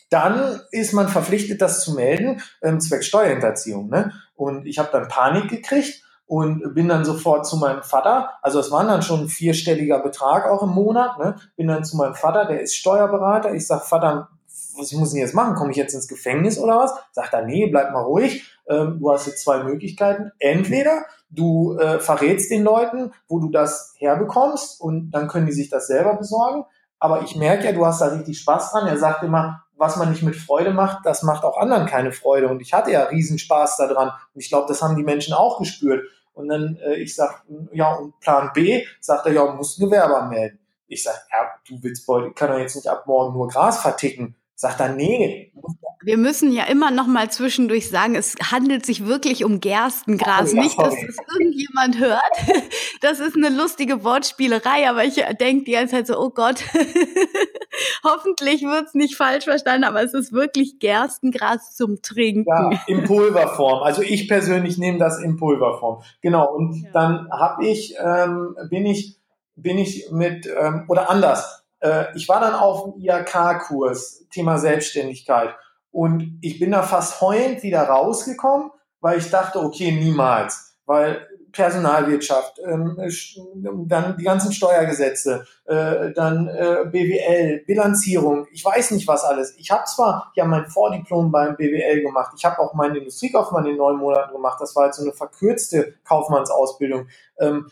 B: dann ist man verpflichtet, das zu melden, ähm, zwecks Steuerhinterziehung. Ne? Und ich habe dann Panik gekriegt und bin dann sofort zu meinem Vater, also es war dann schon ein vierstelliger Betrag auch im Monat, ne? bin dann zu meinem Vater, der ist Steuerberater, ich sag Vater, was muss ich jetzt machen? Komme ich jetzt ins Gefängnis oder was? Sagt er, nee, bleib mal ruhig. Ähm, du hast jetzt zwei Möglichkeiten. Entweder du äh, verrätst den Leuten, wo du das herbekommst und dann können die sich das selber besorgen. Aber ich merke ja, du hast da richtig Spaß dran. Er sagt immer, was man nicht mit Freude macht, das macht auch anderen keine Freude. Und ich hatte ja riesen Spaß daran. Und ich glaube, das haben die Menschen auch gespürt. Und dann, äh, ich sag, ja, und Plan B, sagt er, ja, musst ein Gewerbe anmelden. Ich sag, ja, du willst, kann doch jetzt nicht ab morgen nur Gras verticken. Sagt er, nee.
A: Wir müssen ja immer noch mal zwischendurch sagen, es handelt sich wirklich um Gerstengras. Oh, ja, Nicht, dass es irgendjemand hört. Das ist eine lustige Wortspielerei, aber ich denke die ganze Zeit so, oh Gott, hoffentlich wird es nicht falsch verstanden, aber es ist wirklich Gerstengras zum Trinken.
B: Ja, in Pulverform. Also ich persönlich nehme das in Pulverform. Genau. Und ja. dann habe ich, ähm, bin ich, bin ich mit, ähm, oder anders, äh, ich war dann auf dem IAK-Kurs, Thema Selbstständigkeit. Und ich bin da fast heulend wieder rausgekommen, weil ich dachte, okay, niemals. Weil Personalwirtschaft, ähm, dann die ganzen Steuergesetze, äh, dann äh, BWL, Bilanzierung, ich weiß nicht was alles. Ich habe zwar ja mein Vordiplom beim BWL gemacht, ich habe auch meinen Industriekaufmann in neun Monaten gemacht, das war jetzt so eine verkürzte Kaufmannsausbildung. Ähm,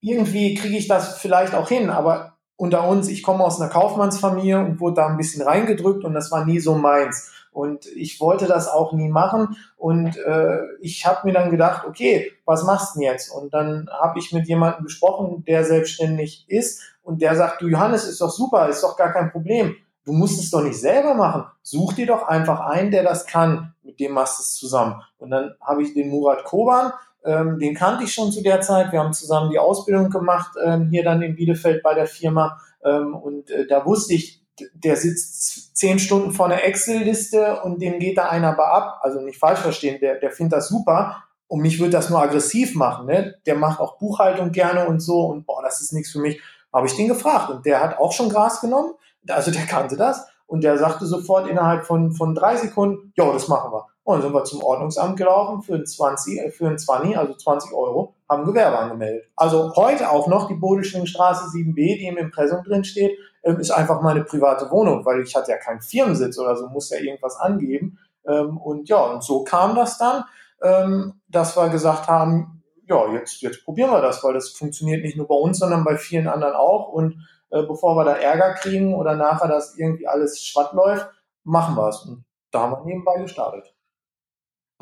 B: irgendwie kriege ich das vielleicht auch hin, aber unter uns, ich komme aus einer Kaufmannsfamilie und wurde da ein bisschen reingedrückt und das war nie so meins. Und ich wollte das auch nie machen. Und äh, ich habe mir dann gedacht, okay, was machst du denn jetzt? Und dann habe ich mit jemandem gesprochen, der selbstständig ist und der sagt, du Johannes, ist doch super, ist doch gar kein Problem. Du musst es doch nicht selber machen. Such dir doch einfach einen, der das kann. Mit dem machst du es zusammen. Und dann habe ich den Murat Koban, ähm, den kannte ich schon zu der Zeit. Wir haben zusammen die Ausbildung gemacht, ähm, hier dann in Bielefeld bei der Firma. Ähm, und äh, da wusste ich, der sitzt zehn Stunden vor einer Excel-Liste und dem geht da einer aber ab. Also nicht falsch verstehen, der, der findet das super. Und mich würde das nur aggressiv machen. Ne? Der macht auch Buchhaltung gerne und so. Und boah, das ist nichts für mich. Habe ich den gefragt. Und der hat auch schon Gras genommen. Also der kannte das. Und der sagte sofort innerhalb von, von drei Sekunden, ja, das machen wir. Und dann sind wir zum Ordnungsamt gelaufen für ein 20, äh, für ein 20, also 20 Euro, haben Gewerbe angemeldet. Also heute auch noch die Bodelschwingstraße 7b, die im Impressum drin steht, ähm, ist einfach meine private Wohnung, weil ich hatte ja keinen Firmensitz oder so, muss ja irgendwas angeben. Ähm, und ja, und so kam das dann, ähm, dass wir gesagt haben, ja, jetzt, jetzt probieren wir das, weil das funktioniert nicht nur bei uns, sondern bei vielen anderen auch. Und äh, bevor wir da Ärger kriegen oder nachher das irgendwie alles schwatt läuft, machen wir es. Und da haben wir nebenbei gestartet.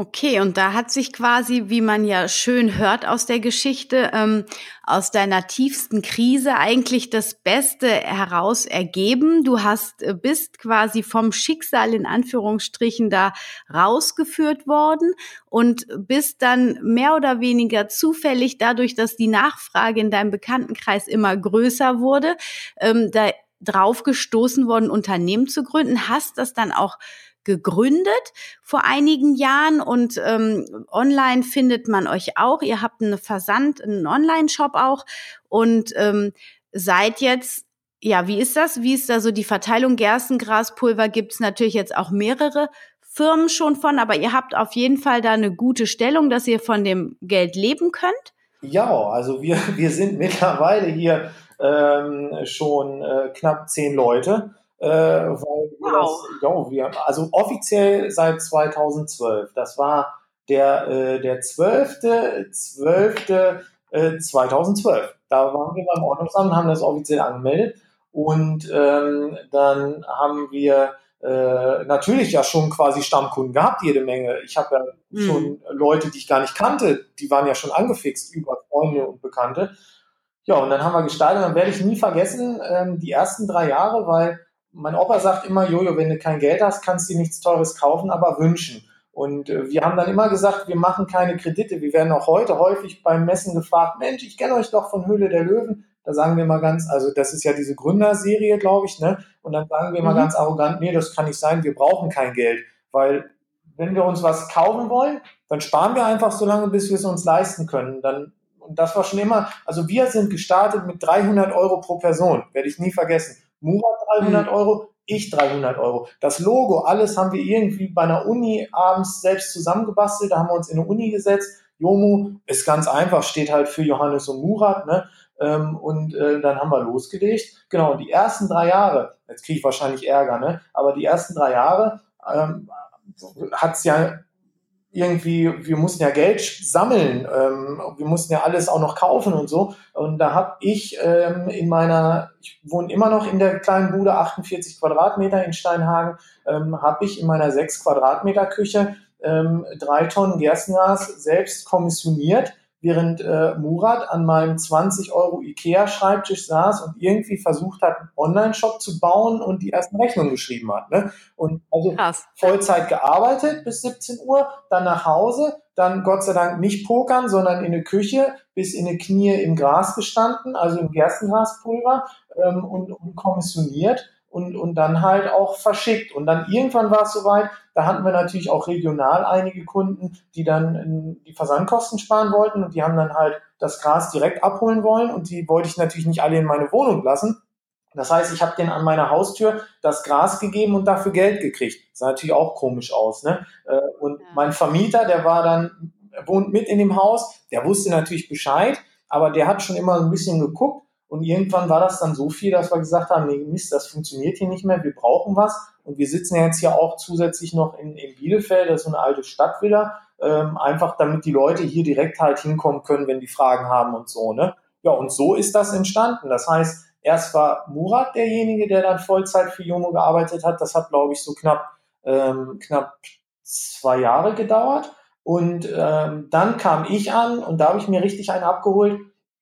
A: Okay, und da hat sich quasi, wie man ja schön hört aus der Geschichte, ähm, aus deiner tiefsten Krise eigentlich das Beste heraus ergeben. Du hast äh, bist quasi vom Schicksal in Anführungsstrichen da rausgeführt worden und bist dann mehr oder weniger zufällig dadurch, dass die Nachfrage in deinem Bekanntenkreis immer größer wurde, ähm, da drauf gestoßen worden, Unternehmen zu gründen. Hast das dann auch gegründet vor einigen Jahren und ähm, online findet man euch auch. Ihr habt einen Versand, einen Online-Shop auch und ähm, seid jetzt ja, wie ist das? Wie ist da so die Verteilung? Gerstengraspulver gibt's natürlich jetzt auch mehrere Firmen schon von, aber ihr habt auf jeden Fall da eine gute Stellung, dass ihr von dem Geld leben könnt?
B: Ja, also wir, wir sind mittlerweile hier ähm, schon äh, knapp zehn Leute äh, weil wow. das, ja, wir, also offiziell seit 2012. Das war der, äh, der 12. 12. Äh, 2012. Da waren wir beim Ordnungsamt, haben das offiziell angemeldet und ähm, dann haben wir äh, natürlich ja schon quasi Stammkunden gehabt, jede Menge. Ich habe ja mhm. schon Leute, die ich gar nicht kannte, die waren ja schon angefixt über Freunde und Bekannte. Ja, und dann haben wir gestartet, dann werde ich nie vergessen, ähm, die ersten drei Jahre, weil mein Opa sagt immer, Jojo, wenn du kein Geld hast, kannst du dir nichts Teures kaufen, aber wünschen. Und äh, wir haben dann immer gesagt, wir machen keine Kredite. Wir werden auch heute häufig beim Messen gefragt, Mensch, ich kenne euch doch von Höhle der Löwen. Da sagen wir mal ganz, also das ist ja diese Gründerserie, glaube ich, ne? Und dann sagen wir mhm. mal ganz arrogant, nee, das kann nicht sein, wir brauchen kein Geld. Weil wenn wir uns was kaufen wollen, dann sparen wir einfach so lange, bis wir es uns leisten können. Dann, und das war schon immer, also wir sind gestartet mit 300 Euro pro Person, werde ich nie vergessen. Murat 300 mhm. Euro, ich 300 Euro. Das Logo, alles haben wir irgendwie bei einer Uni abends selbst zusammengebastelt. Da haben wir uns in eine Uni gesetzt. Jomu ist ganz einfach, steht halt für Johannes und Murat. Ne? Ähm, und äh, dann haben wir losgelegt. Genau, und die ersten drei Jahre, jetzt kriege ich wahrscheinlich Ärger, ne? aber die ersten drei Jahre ähm, hat es ja irgendwie, wir mussten ja Geld sammeln, ähm, wir mussten ja alles auch noch kaufen und so. Und da habe ich ähm, in meiner, ich wohne immer noch in der kleinen Bude, 48 Quadratmeter in Steinhagen, ähm, habe ich in meiner 6 Quadratmeter Küche ähm, drei Tonnen Gerstengas selbst kommissioniert während äh, Murat an meinem 20 Euro Ikea-Schreibtisch saß und irgendwie versucht hat, einen Online-Shop zu bauen und die ersten Rechnungen geschrieben hat. Ne? Und also Krass. Vollzeit gearbeitet bis 17 Uhr, dann nach Hause, dann Gott sei Dank nicht pokern, sondern in der Küche, bis in die Knie im Gras gestanden, also im Gerstengraspulver ähm, und, und kommissioniert und, und dann halt auch verschickt. Und dann irgendwann war es soweit, da hatten wir natürlich auch regional einige Kunden, die dann die Versandkosten sparen wollten und die haben dann halt das Gras direkt abholen wollen und die wollte ich natürlich nicht alle in meine Wohnung lassen. Das heißt, ich habe denen an meiner Haustür das Gras gegeben und dafür Geld gekriegt. Das sah natürlich auch komisch aus. Ne? Äh, und mein Vermieter, der war dann, wohnt mit in dem Haus, der wusste natürlich Bescheid, aber der hat schon immer ein bisschen geguckt und irgendwann war das dann so viel, dass wir gesagt haben, nee, Mist, das funktioniert hier nicht mehr, wir brauchen was. Und wir sitzen ja jetzt hier auch zusätzlich noch in, in Bielefeld, das ist so eine alte Stadtvilla, ähm, einfach damit die Leute hier direkt halt hinkommen können, wenn die Fragen haben und so. Ne? Ja, und so ist das entstanden. Das heißt, erst war Murat derjenige, der dann Vollzeit für Jomo gearbeitet hat. Das hat, glaube ich, so knapp, ähm, knapp zwei Jahre gedauert. Und ähm, dann kam ich an und da habe ich mir richtig einen abgeholt.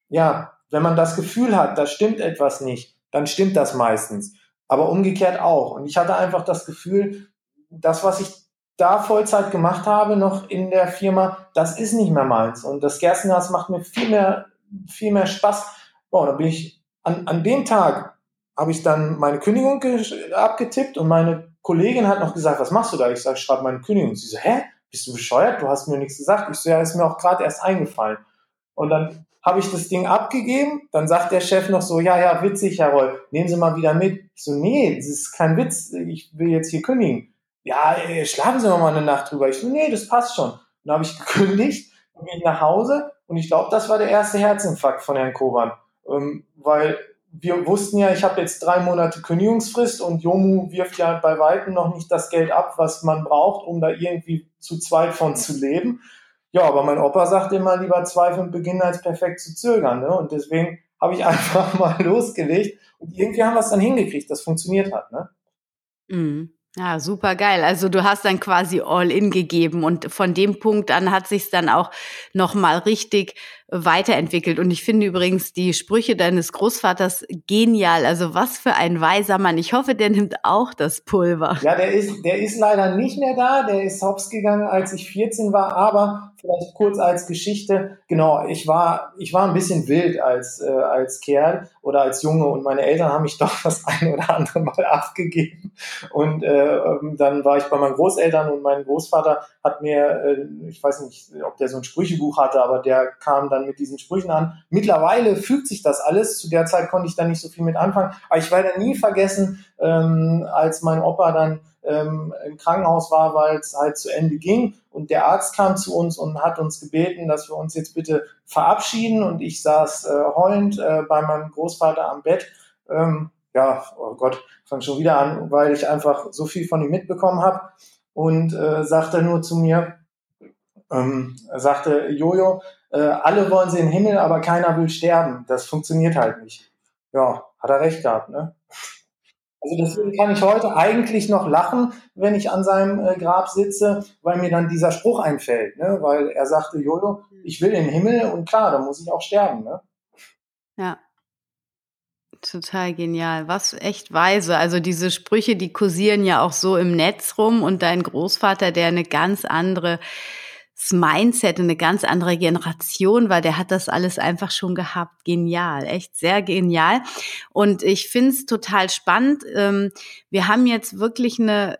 B: Ja, wenn man das Gefühl hat, da stimmt etwas nicht, dann stimmt das meistens. Aber umgekehrt auch. Und ich hatte einfach das Gefühl, das, was ich da Vollzeit gemacht habe, noch in der Firma, das ist nicht mehr meins. Und das Gerstengas macht mir viel mehr, viel mehr Spaß. Boah, da bin ich an, an dem Tag habe ich dann meine Kündigung abgetippt und meine Kollegin hat noch gesagt, was machst du da? Ich sage, ich schreibe meine Kündigung. Sie so, hä? Bist du bescheuert? Du hast mir nichts gesagt. Ich so, ja, ist mir auch gerade erst eingefallen. Und dann habe ich das Ding abgegeben. Dann sagt der Chef noch so, ja, ja, witzig, Herr Roll, nehmen Sie mal wieder mit. Ich so, nee, das ist kein Witz. Ich will jetzt hier kündigen. Ja, ey, schlafen Sie noch mal eine Nacht drüber. Ich so, nee, das passt schon. Dann habe ich gekündigt und bin nach Hause. Und ich glaube, das war der erste Herzinfarkt von Herrn Koban. Ähm, weil wir wussten ja, ich habe jetzt drei Monate Kündigungsfrist und Jomu wirft ja bei Weitem noch nicht das Geld ab, was man braucht, um da irgendwie zu zweit von zu leben. Ja, aber mein Opa sagt immer, lieber zweifeln beginnen als perfekt zu zögern. Ne? Und deswegen habe ich einfach mal losgelegt und irgendwie haben wir es dann hingekriegt, das funktioniert hat. Ne?
A: Mhm. Ja, super geil. Also du hast dann quasi all in gegeben und von dem Punkt an hat sich dann auch noch mal richtig weiterentwickelt. Und ich finde übrigens die Sprüche deines Großvaters genial. Also was für ein weiser Mann. Ich hoffe, der nimmt auch das Pulver.
B: Ja, der ist, der ist leider nicht mehr da. Der ist hops gegangen, als ich 14 war. Aber vielleicht kurz als Geschichte. Genau, ich war, ich war ein bisschen wild als, äh, als Kerl oder als Junge und meine Eltern haben mich doch das ein oder andere Mal abgegeben. Und äh, ähm, dann war ich bei meinen Großeltern und mein Großvater hat mir, äh, ich weiß nicht, ob der so ein Sprüchebuch hatte, aber der kam dann dann mit diesen Sprüchen an. Mittlerweile fügt sich das alles. Zu der Zeit konnte ich da nicht so viel mit anfangen. Aber ich werde nie vergessen, ähm, als mein Opa dann ähm, im Krankenhaus war, weil es halt zu Ende ging. Und der Arzt kam zu uns und hat uns gebeten, dass wir uns jetzt bitte verabschieden. Und ich saß äh, heulend äh, bei meinem Großvater am Bett. Ähm, ja, oh Gott, fang schon wieder an, weil ich einfach so viel von ihm mitbekommen habe. Und äh, sagte nur zu mir, ähm, sagte Jojo, äh, alle wollen sie in den Himmel, aber keiner will sterben. Das funktioniert halt nicht. Ja, hat er recht gehabt, ne? Also deswegen kann ich heute eigentlich noch lachen, wenn ich an seinem äh, Grab sitze, weil mir dann dieser Spruch einfällt, ne? Weil er sagte, Jojo, ich will in den Himmel und klar, da muss ich auch sterben, ne?
A: Ja. Total genial. Was echt weise. Also diese Sprüche, die kursieren ja auch so im Netz rum und dein Großvater, der eine ganz andere das Mindset eine ganz andere Generation, weil der hat das alles einfach schon gehabt. Genial, echt sehr genial. Und ich finde es total spannend. Ähm, wir haben jetzt wirklich eine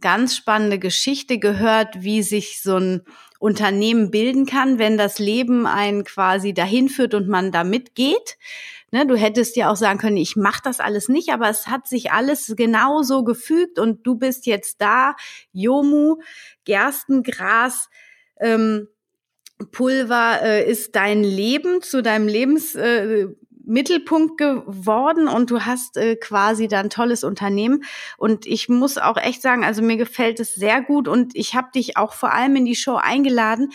A: ganz spannende Geschichte gehört, wie sich so ein Unternehmen bilden kann, wenn das Leben einen quasi dahin führt und man da mitgeht. Ne, du hättest ja auch sagen können, ich mache das alles nicht, aber es hat sich alles genauso gefügt und du bist jetzt da, Jomu, Gerstengras, ähm, Pulver äh, ist dein Leben zu deinem Lebens äh, Mittelpunkt geworden und du hast äh, quasi dann tolles Unternehmen. Und ich muss auch echt sagen, also mir gefällt es sehr gut und ich habe dich auch vor allem in die Show eingeladen,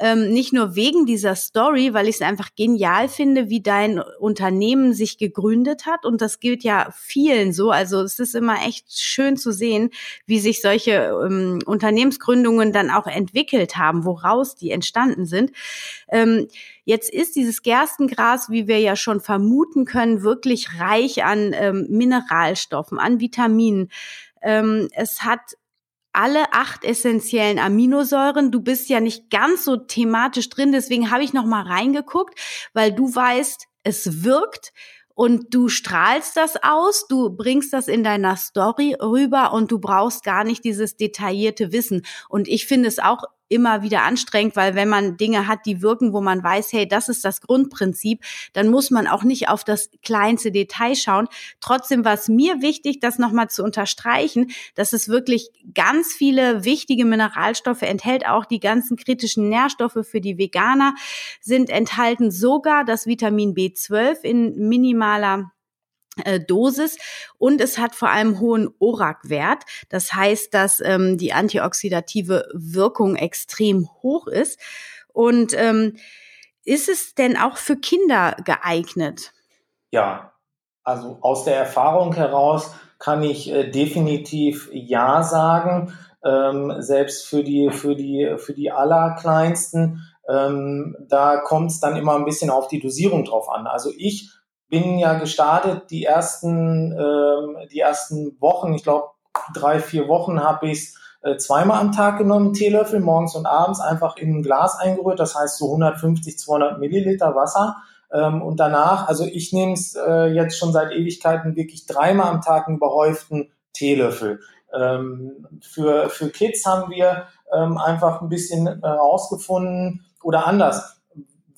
A: ähm, nicht nur wegen dieser Story, weil ich es einfach genial finde, wie dein Unternehmen sich gegründet hat. Und das gilt ja vielen so. Also es ist immer echt schön zu sehen, wie sich solche ähm, Unternehmensgründungen dann auch entwickelt haben, woraus die entstanden sind. Ähm, Jetzt ist dieses Gerstengras, wie wir ja schon vermuten können, wirklich reich an ähm, Mineralstoffen, an Vitaminen. Ähm, es hat alle acht essentiellen Aminosäuren. Du bist ja nicht ganz so thematisch drin, deswegen habe ich noch mal reingeguckt, weil du weißt, es wirkt und du strahlst das aus, du bringst das in deiner Story rüber und du brauchst gar nicht dieses detaillierte Wissen. Und ich finde es auch immer wieder anstrengend, weil wenn man Dinge hat, die wirken, wo man weiß, hey, das ist das Grundprinzip, dann muss man auch nicht auf das kleinste Detail schauen. Trotzdem war es mir wichtig, das nochmal zu unterstreichen, dass es wirklich ganz viele wichtige Mineralstoffe enthält, auch die ganzen kritischen Nährstoffe für die Veganer sind enthalten, sogar das Vitamin B12 in minimaler Dosis und es hat vor allem hohen ORAC-Wert. Das heißt, dass ähm, die antioxidative Wirkung extrem hoch ist. Und ähm, ist es denn auch für Kinder geeignet?
B: Ja, also aus der Erfahrung heraus kann ich äh, definitiv ja sagen. Ähm, selbst für die für die für die allerkleinsten, ähm, da kommt es dann immer ein bisschen auf die Dosierung drauf an. Also ich bin ja gestartet, die ersten, ähm, die ersten Wochen, ich glaube drei, vier Wochen habe ich äh, zweimal am Tag genommen, Teelöffel, morgens und abends einfach in ein Glas eingerührt, das heißt so 150, 200 Milliliter Wasser. Ähm, und danach, also ich nehme es äh, jetzt schon seit Ewigkeiten wirklich dreimal am Tag einen überhäuften Teelöffel. Ähm, für, für Kids haben wir ähm, einfach ein bisschen herausgefunden oder anders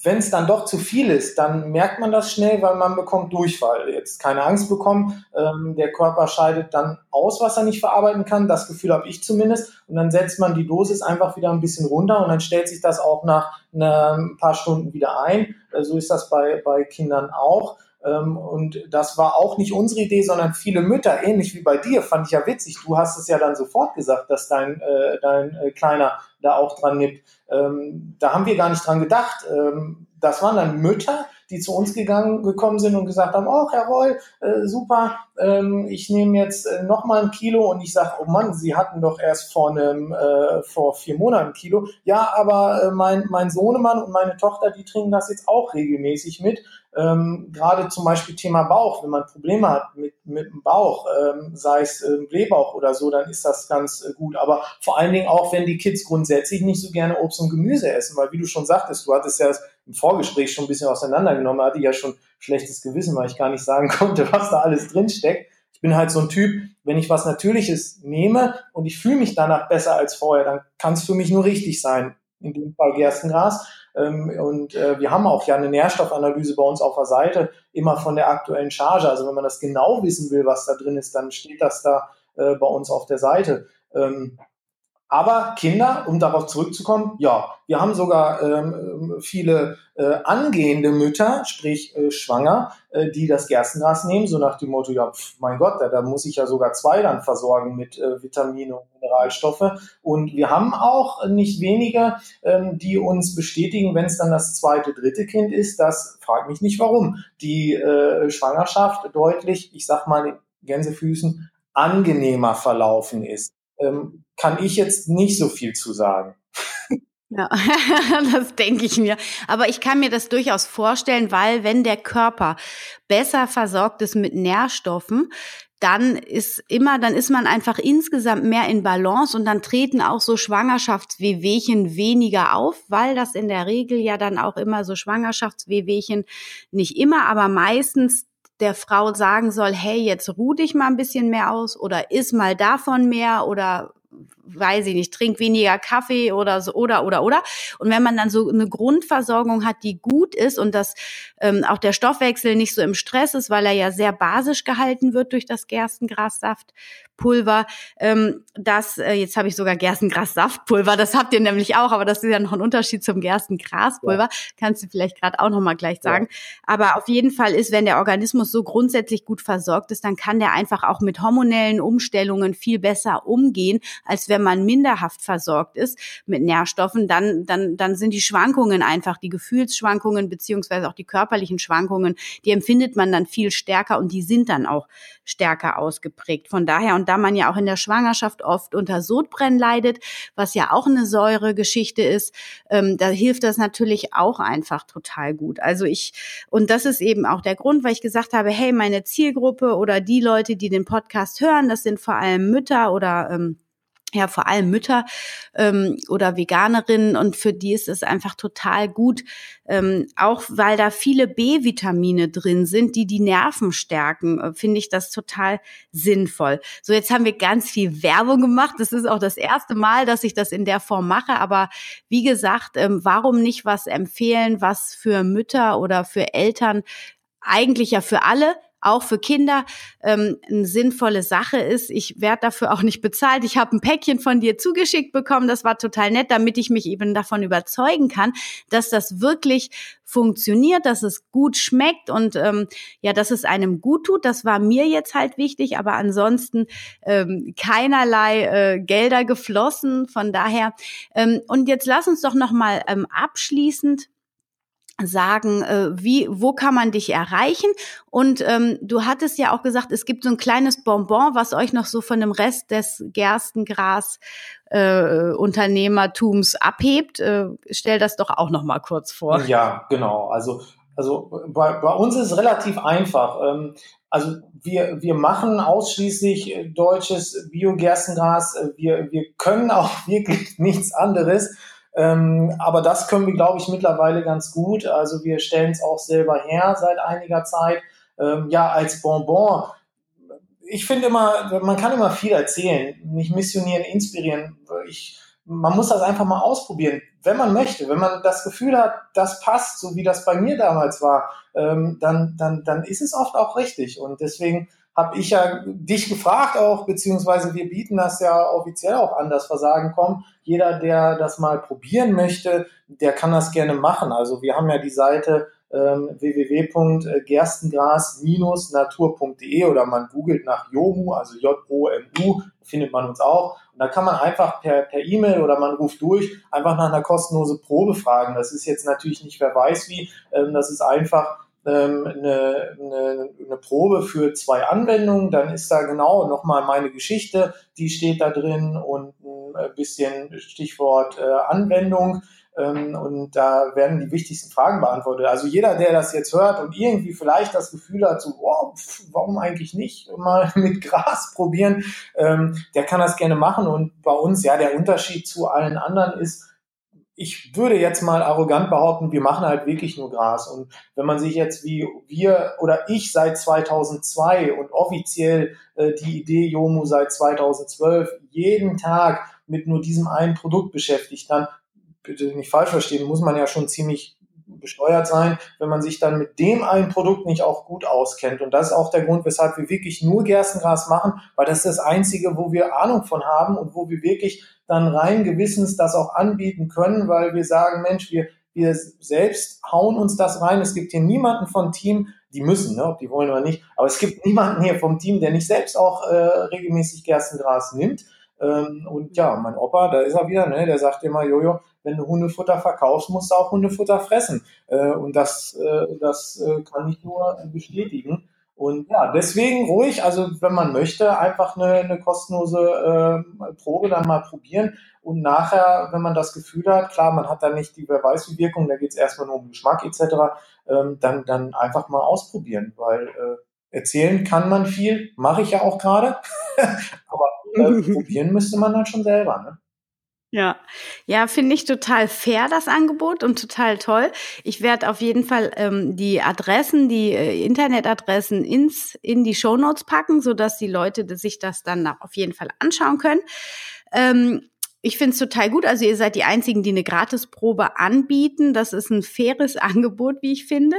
B: wenn es dann doch zu viel ist, dann merkt man das schnell, weil man bekommt Durchfall. Jetzt keine Angst bekommen. Ähm, der Körper scheidet dann aus, was er nicht verarbeiten kann. Das Gefühl habe ich zumindest. Und dann setzt man die Dosis einfach wieder ein bisschen runter und dann stellt sich das auch nach ein paar Stunden wieder ein. Äh, so ist das bei, bei Kindern auch. Ähm, und das war auch nicht unsere Idee, sondern viele Mütter, ähnlich wie bei dir, fand ich ja witzig. Du hast es ja dann sofort gesagt, dass dein, äh, dein äh, Kleiner da auch dran nimmt. Ähm, da haben wir gar nicht dran gedacht. Ähm, das waren dann Mütter, die zu uns gegangen, gekommen sind und gesagt haben, oh, Herr Roll, äh, super, ähm, ich nehme jetzt äh, noch mal ein Kilo und ich sage, oh Mann, Sie hatten doch erst vor einem, äh, vor vier Monaten ein Kilo. Ja, aber äh, mein, mein Sohnemann und meine Tochter, die trinken das jetzt auch regelmäßig mit ähm, gerade zum Beispiel Thema Bauch, wenn man Probleme hat mit, mit dem Bauch, ähm, sei es äh, Blähbauch oder so, dann ist das ganz äh, gut. Aber vor allen Dingen auch, wenn die Kids grundsätzlich nicht so gerne Obst und Gemüse essen, weil wie du schon sagtest, du hattest ja im Vorgespräch schon ein bisschen auseinandergenommen, hatte ich ja schon schlechtes Gewissen, weil ich gar nicht sagen konnte, was da alles drinsteckt. Ich bin halt so ein Typ, wenn ich was Natürliches nehme und ich fühle mich danach besser als vorher, dann kann es für mich nur richtig sein. In dem Fall Gerstengras. Ähm, und äh, wir haben auch ja eine Nährstoffanalyse bei uns auf der Seite, immer von der aktuellen Charge. Also wenn man das genau wissen will, was da drin ist, dann steht das da äh, bei uns auf der Seite. Ähm, aber Kinder, um darauf zurückzukommen, ja, wir haben sogar ähm, viele äh, angehende Mütter, sprich äh, schwanger, äh, die das Gerstengras nehmen, so nach dem Motto, ja, pf, mein Gott, da, da muss ich ja sogar zwei dann versorgen mit äh, Vitamine und Mineralstoffe. Und wir haben auch nicht wenige, ähm, die uns bestätigen, wenn es dann das zweite, dritte Kind ist, das fragt mich nicht warum, die äh, Schwangerschaft deutlich, ich sag mal Gänsefüßen, angenehmer verlaufen ist ähm, kann ich jetzt nicht so viel zu sagen.
A: Ja, das denke ich mir. Aber ich kann mir das durchaus vorstellen, weil wenn der Körper besser versorgt ist mit Nährstoffen, dann ist immer, dann ist man einfach insgesamt mehr in Balance und dann treten auch so Schwangerschaftswehwehchen weniger auf, weil das in der Regel ja dann auch immer so Schwangerschaftswehwehchen nicht immer, aber meistens der Frau sagen soll, hey, jetzt ruh dich mal ein bisschen mehr aus oder iss mal davon mehr oder weiß ich nicht, trink weniger Kaffee oder so oder oder oder. Und wenn man dann so eine Grundversorgung hat, die gut ist und dass ähm, auch der Stoffwechsel nicht so im Stress ist, weil er ja sehr basisch gehalten wird durch das Gerstengrassaft, Pulver. Ähm, das, äh, jetzt habe ich sogar Gerstengras-Saftpulver, das habt ihr nämlich auch, aber das ist ja noch ein Unterschied zum Gerstengraspulver. Ja. Kannst du vielleicht gerade auch noch mal gleich sagen. Ja. Aber auf jeden Fall ist, wenn der Organismus so grundsätzlich gut versorgt ist, dann kann der einfach auch mit hormonellen Umstellungen viel besser umgehen, als wenn man minderhaft versorgt ist mit Nährstoffen. Dann, dann, dann sind die Schwankungen einfach, die Gefühlsschwankungen beziehungsweise auch die körperlichen Schwankungen, die empfindet man dann viel stärker und die sind dann auch stärker ausgeprägt. Von daher, und da man ja auch in der Schwangerschaft oft unter Sodbrennen leidet, was ja auch eine Säuregeschichte ist, ähm, da hilft das natürlich auch einfach total gut. Also ich, und das ist eben auch der Grund, weil ich gesagt habe, hey, meine Zielgruppe oder die Leute, die den Podcast hören, das sind vor allem Mütter oder ähm, ja vor allem Mütter ähm, oder Veganerinnen und für die ist es einfach total gut, ähm, auch weil da viele B-Vitamine drin sind, die die Nerven stärken, äh, finde ich das total sinnvoll. So, jetzt haben wir ganz viel Werbung gemacht. Das ist auch das erste Mal, dass ich das in der Form mache. Aber wie gesagt, ähm, warum nicht was empfehlen, was für Mütter oder für Eltern eigentlich ja für alle auch für Kinder ähm, eine sinnvolle Sache ist. Ich werde dafür auch nicht bezahlt. Ich habe ein Päckchen von dir zugeschickt bekommen. Das war total nett, damit ich mich eben davon überzeugen kann, dass das wirklich funktioniert, dass es gut schmeckt und ähm, ja, dass es einem gut tut. Das war mir jetzt halt wichtig, aber ansonsten ähm, keinerlei äh, Gelder geflossen. Von daher ähm, und jetzt lass uns doch noch mal ähm, abschließend sagen, äh, wie, wo kann man dich erreichen? Und ähm, du hattest ja auch gesagt, es gibt so ein kleines Bonbon, was euch noch so von dem Rest des Gerstengras äh, Unternehmertums abhebt. Äh, stell das doch auch noch mal kurz vor.
B: Ja, genau. Also also bei, bei uns ist es relativ einfach. Ähm, also wir, wir machen ausschließlich deutsches Biogerstengras. Wir, wir können auch wirklich nichts anderes. Ähm, aber das können wir, glaube ich, mittlerweile ganz gut. Also wir stellen es auch selber her seit einiger Zeit. Ähm, ja, als Bonbon. Ich finde immer, man kann immer viel erzählen, nicht missionieren, inspirieren. Ich, man muss das einfach mal ausprobieren, wenn man möchte. Wenn man das Gefühl hat, das passt, so wie das bei mir damals war, ähm, dann, dann, dann ist es oft auch richtig. Und deswegen habe ich ja dich gefragt auch, beziehungsweise wir bieten das ja offiziell auch an, dass wir sagen, komm, jeder, der das mal probieren möchte, der kann das gerne machen. Also wir haben ja die Seite ähm, www.gerstengras-natur.de oder man googelt nach Jomu, also J-O-M-U, findet man uns auch. Und da kann man einfach per per E-Mail oder man ruft durch, einfach nach einer kostenlosen Probe fragen. Das ist jetzt natürlich nicht, wer weiß wie, ähm, das ist einfach ähm, eine, eine, eine Probe für zwei Anwendungen, dann ist da genau nochmal meine Geschichte, die steht da drin und ein bisschen Stichwort äh, Anwendung. Ähm, und da werden die wichtigsten Fragen beantwortet. Also jeder, der das jetzt hört und irgendwie vielleicht das Gefühl hat, so, wow, pf, warum eigentlich nicht mal mit Gras probieren, ähm, der kann das gerne machen. Und bei uns, ja, der Unterschied zu allen anderen ist, ich würde jetzt mal arrogant behaupten, wir machen halt wirklich nur Gras. Und wenn man sich jetzt wie wir oder ich seit 2002 und offiziell äh, die Idee Jomu seit 2012 jeden Tag mit nur diesem einen Produkt beschäftigt, dann bitte nicht falsch verstehen, muss man ja schon ziemlich besteuert sein, wenn man sich dann mit dem einen Produkt nicht auch gut auskennt. Und das ist auch der Grund, weshalb wir wirklich nur Gerstengras machen, weil das ist das Einzige, wo wir Ahnung von haben und wo wir wirklich dann rein gewissens das auch anbieten können, weil wir sagen, Mensch, wir, wir selbst hauen uns das rein. Es gibt hier niemanden vom Team, die müssen, ne, ob die wollen oder nicht, aber es gibt niemanden hier vom Team, der nicht selbst auch äh, regelmäßig Gerstengras nimmt. Ähm, und ja, mein Opa, da ist er wieder, ne, der sagt immer, Jojo, wenn du Hundefutter verkaufst, musst du auch Hundefutter fressen. Äh, und das, äh, das äh, kann ich nur bestätigen. Und ja, deswegen ruhig, also wenn man möchte, einfach eine, eine kostenlose äh, Probe dann mal probieren und nachher, wenn man das Gefühl hat, klar, man hat da nicht die wer weiß wie Wirkung, da geht es erstmal nur um Geschmack etc., ähm, dann, dann einfach mal ausprobieren, weil äh, erzählen kann man viel, mache ich ja auch gerade, äh, probieren müsste man dann schon selber. Ne?
A: Ja, ja, finde ich total fair das Angebot und total toll. Ich werde auf jeden Fall ähm, die Adressen, die äh, Internetadressen ins in die Show Notes packen, so dass die Leute sich das dann auf jeden Fall anschauen können. Ähm, ich finde es total gut. Also ihr seid die einzigen, die eine Gratisprobe anbieten. Das ist ein faires Angebot, wie ich finde.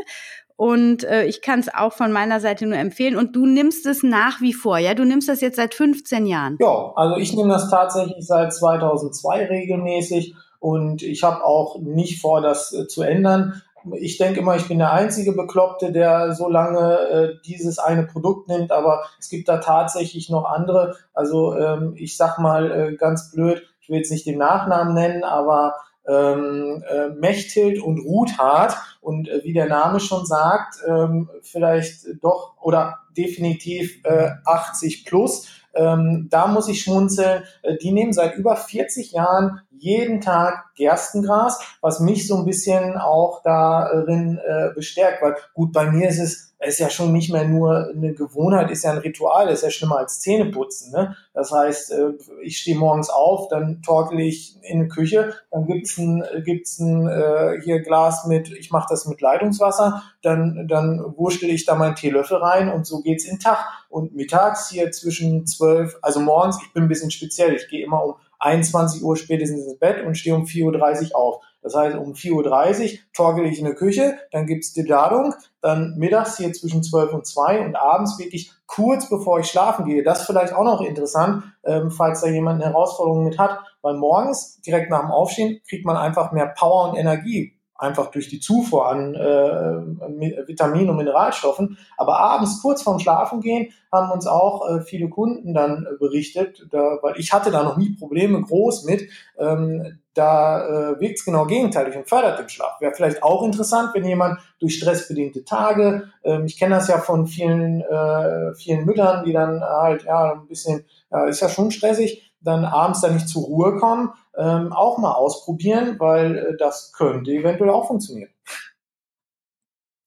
A: Und äh, ich kann es auch von meiner Seite nur empfehlen. Und du nimmst es nach wie vor, ja? Du nimmst das jetzt seit 15 Jahren.
B: Ja, also ich nehme das tatsächlich seit 2002 regelmäßig und ich habe auch nicht vor, das äh, zu ändern. Ich denke immer, ich bin der einzige Bekloppte, der so lange äh, dieses eine Produkt nimmt, aber es gibt da tatsächlich noch andere. Also ähm, ich sag mal äh, ganz blöd, ich will jetzt nicht den Nachnamen nennen, aber ähm, äh, Mechthild und Ruthard und äh, wie der Name schon sagt, ähm, vielleicht doch oder definitiv äh, 80 plus. Ähm, da muss ich schmunzeln. Äh, die nehmen seit über 40 Jahren jeden Tag Gerstengras, was mich so ein bisschen auch darin äh, bestärkt, weil gut, bei mir ist es ist ja schon nicht mehr nur eine Gewohnheit, ist ja ein Ritual, ist ja schlimmer als Zähneputzen. Ne? Das heißt, äh, ich stehe morgens auf, dann torkel ich in die Küche, dann gibt's ein, gibt's ein äh, hier Glas mit, ich mache das mit Leitungswasser, dann, dann wurschtel ich da meinen Teelöffel rein und so geht's in den Tag. Und mittags hier zwischen zwölf, also morgens, ich bin ein bisschen speziell, ich gehe immer um 21 Uhr spätestens ins Bett und stehe um 4.30 Uhr auf. Das heißt, um 4.30 Uhr torkel ich in der Küche, dann gibt's die Ladung, dann mittags hier zwischen 12 und 2 und abends wirklich kurz bevor ich schlafen gehe. Das vielleicht auch noch interessant, ähm, falls da jemand eine Herausforderung mit hat, weil morgens, direkt nach dem Aufstehen, kriegt man einfach mehr Power und Energie einfach durch die Zufuhr an äh, Vitaminen und Mineralstoffen. Aber abends kurz vorm Schlafengehen haben uns auch äh, viele Kunden dann äh, berichtet, da, weil ich hatte da noch nie Probleme groß mit. Ähm, da äh, wirkt es genau gegenteilig und fördert den Schlaf. Wäre vielleicht auch interessant, wenn jemand durch stressbedingte Tage, ähm, ich kenne das ja von vielen, äh, vielen Müttern, die dann halt ja ein bisschen, ja, ist ja schon stressig, dann abends dann nicht zur Ruhe kommen, ähm, auch mal ausprobieren, weil äh, das könnte eventuell auch funktionieren.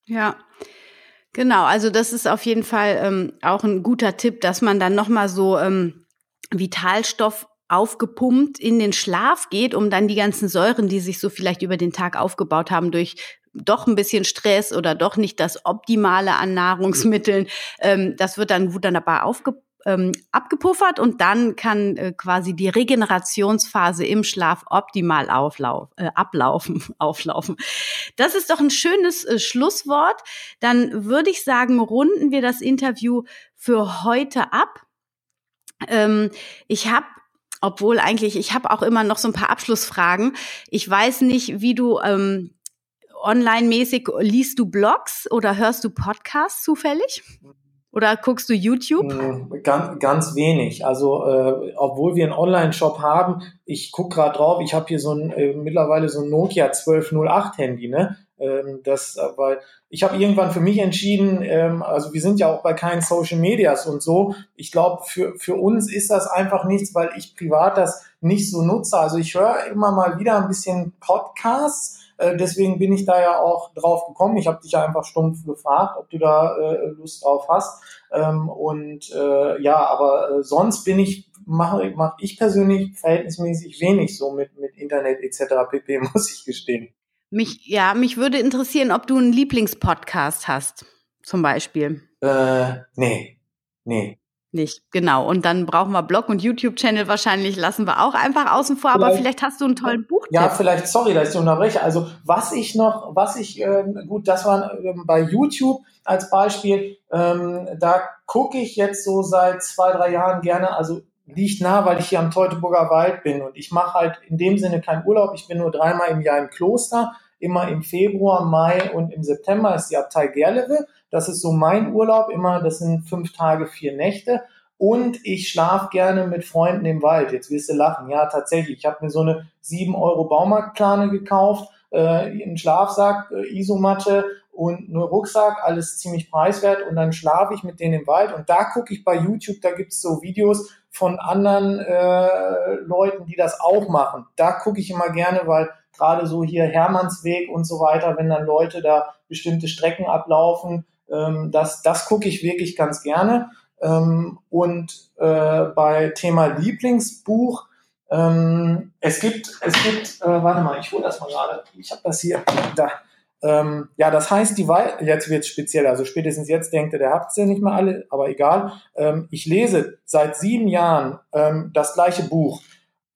A: Ja, genau. Also das ist auf jeden Fall ähm, auch ein guter Tipp, dass man dann nochmal so ähm, Vitalstoff aufgepumpt in den Schlaf geht, um dann die ganzen Säuren, die sich so vielleicht über den Tag aufgebaut haben, durch doch ein bisschen Stress oder doch nicht das Optimale an Nahrungsmitteln, ähm, das wird dann wunderbar aufgepumpt ähm, abgepuffert und dann kann äh, quasi die Regenerationsphase im Schlaf optimal auflauf, äh, ablaufen, auflaufen. Das ist doch ein schönes äh, Schlusswort. Dann würde ich sagen, runden wir das Interview für heute ab. Ähm, ich habe obwohl eigentlich, ich habe auch immer noch so ein paar Abschlussfragen. Ich weiß nicht, wie du ähm, online-mäßig liest du Blogs oder hörst du Podcasts zufällig? Oder guckst du YouTube?
B: Hm, ganz, ganz wenig. Also äh, obwohl wir einen Online-Shop haben, ich guck gerade drauf, ich habe hier so ein äh, mittlerweile so ein Nokia 1208 Handy, ne? Ähm, das, äh, weil ich habe irgendwann für mich entschieden, ähm, also wir sind ja auch bei keinen Social Medias und so. Ich glaube, für, für uns ist das einfach nichts, weil ich privat das nicht so nutze. Also ich höre immer mal wieder ein bisschen Podcasts äh, deswegen bin ich da ja auch drauf gekommen. Ich habe dich ja einfach stumpf gefragt, ob du da äh, Lust drauf hast. Ähm, und äh, ja, aber äh, sonst bin ich, mache mach ich persönlich verhältnismäßig wenig so mit, mit Internet etc. pp, muss ich gestehen.
A: Mich, ja, mich würde interessieren, ob du einen Lieblingspodcast hast, zum Beispiel.
B: Äh, nee, nee
A: nicht. Genau. Und dann brauchen wir Blog und YouTube-Channel wahrscheinlich, lassen wir auch einfach außen vor. Vielleicht, aber vielleicht hast du einen tollen Buch.
B: Ja, vielleicht, sorry, dass ich unterbreche. Also was ich noch, was ich, äh, gut, das war äh, bei YouTube als Beispiel, ähm, da gucke ich jetzt so seit zwei, drei Jahren gerne, also liegt nah, weil ich hier am Teutoburger Wald bin und ich mache halt in dem Sinne keinen Urlaub. Ich bin nur dreimal im Jahr im Kloster, immer im Februar, Mai und im September ist die Abtei Gerlewe. Das ist so mein Urlaub immer. Das sind fünf Tage, vier Nächte. Und ich schlafe gerne mit Freunden im Wald. Jetzt wirst du lachen. Ja, tatsächlich. Ich habe mir so eine 7 Euro Baumarktplane gekauft, äh, einen Schlafsack, äh, Isomatte und einen Rucksack, alles ziemlich preiswert. Und dann schlafe ich mit denen im Wald. Und da gucke ich bei YouTube, da gibt's so Videos von anderen äh, Leuten, die das auch machen. Da gucke ich immer gerne, weil gerade so hier Hermannsweg und so weiter, wenn dann Leute da bestimmte Strecken ablaufen, ähm, das das gucke ich wirklich ganz gerne. Ähm, und äh, bei Thema Lieblingsbuch, ähm, es gibt, es gibt, äh, warte mal, ich hole das mal gerade, ich habe das hier, da. Ähm, ja, das heißt, die Wei jetzt wird speziell, also spätestens jetzt denkt er, der habt ja nicht mehr alle, aber egal. Ähm, ich lese seit sieben Jahren ähm, das gleiche Buch.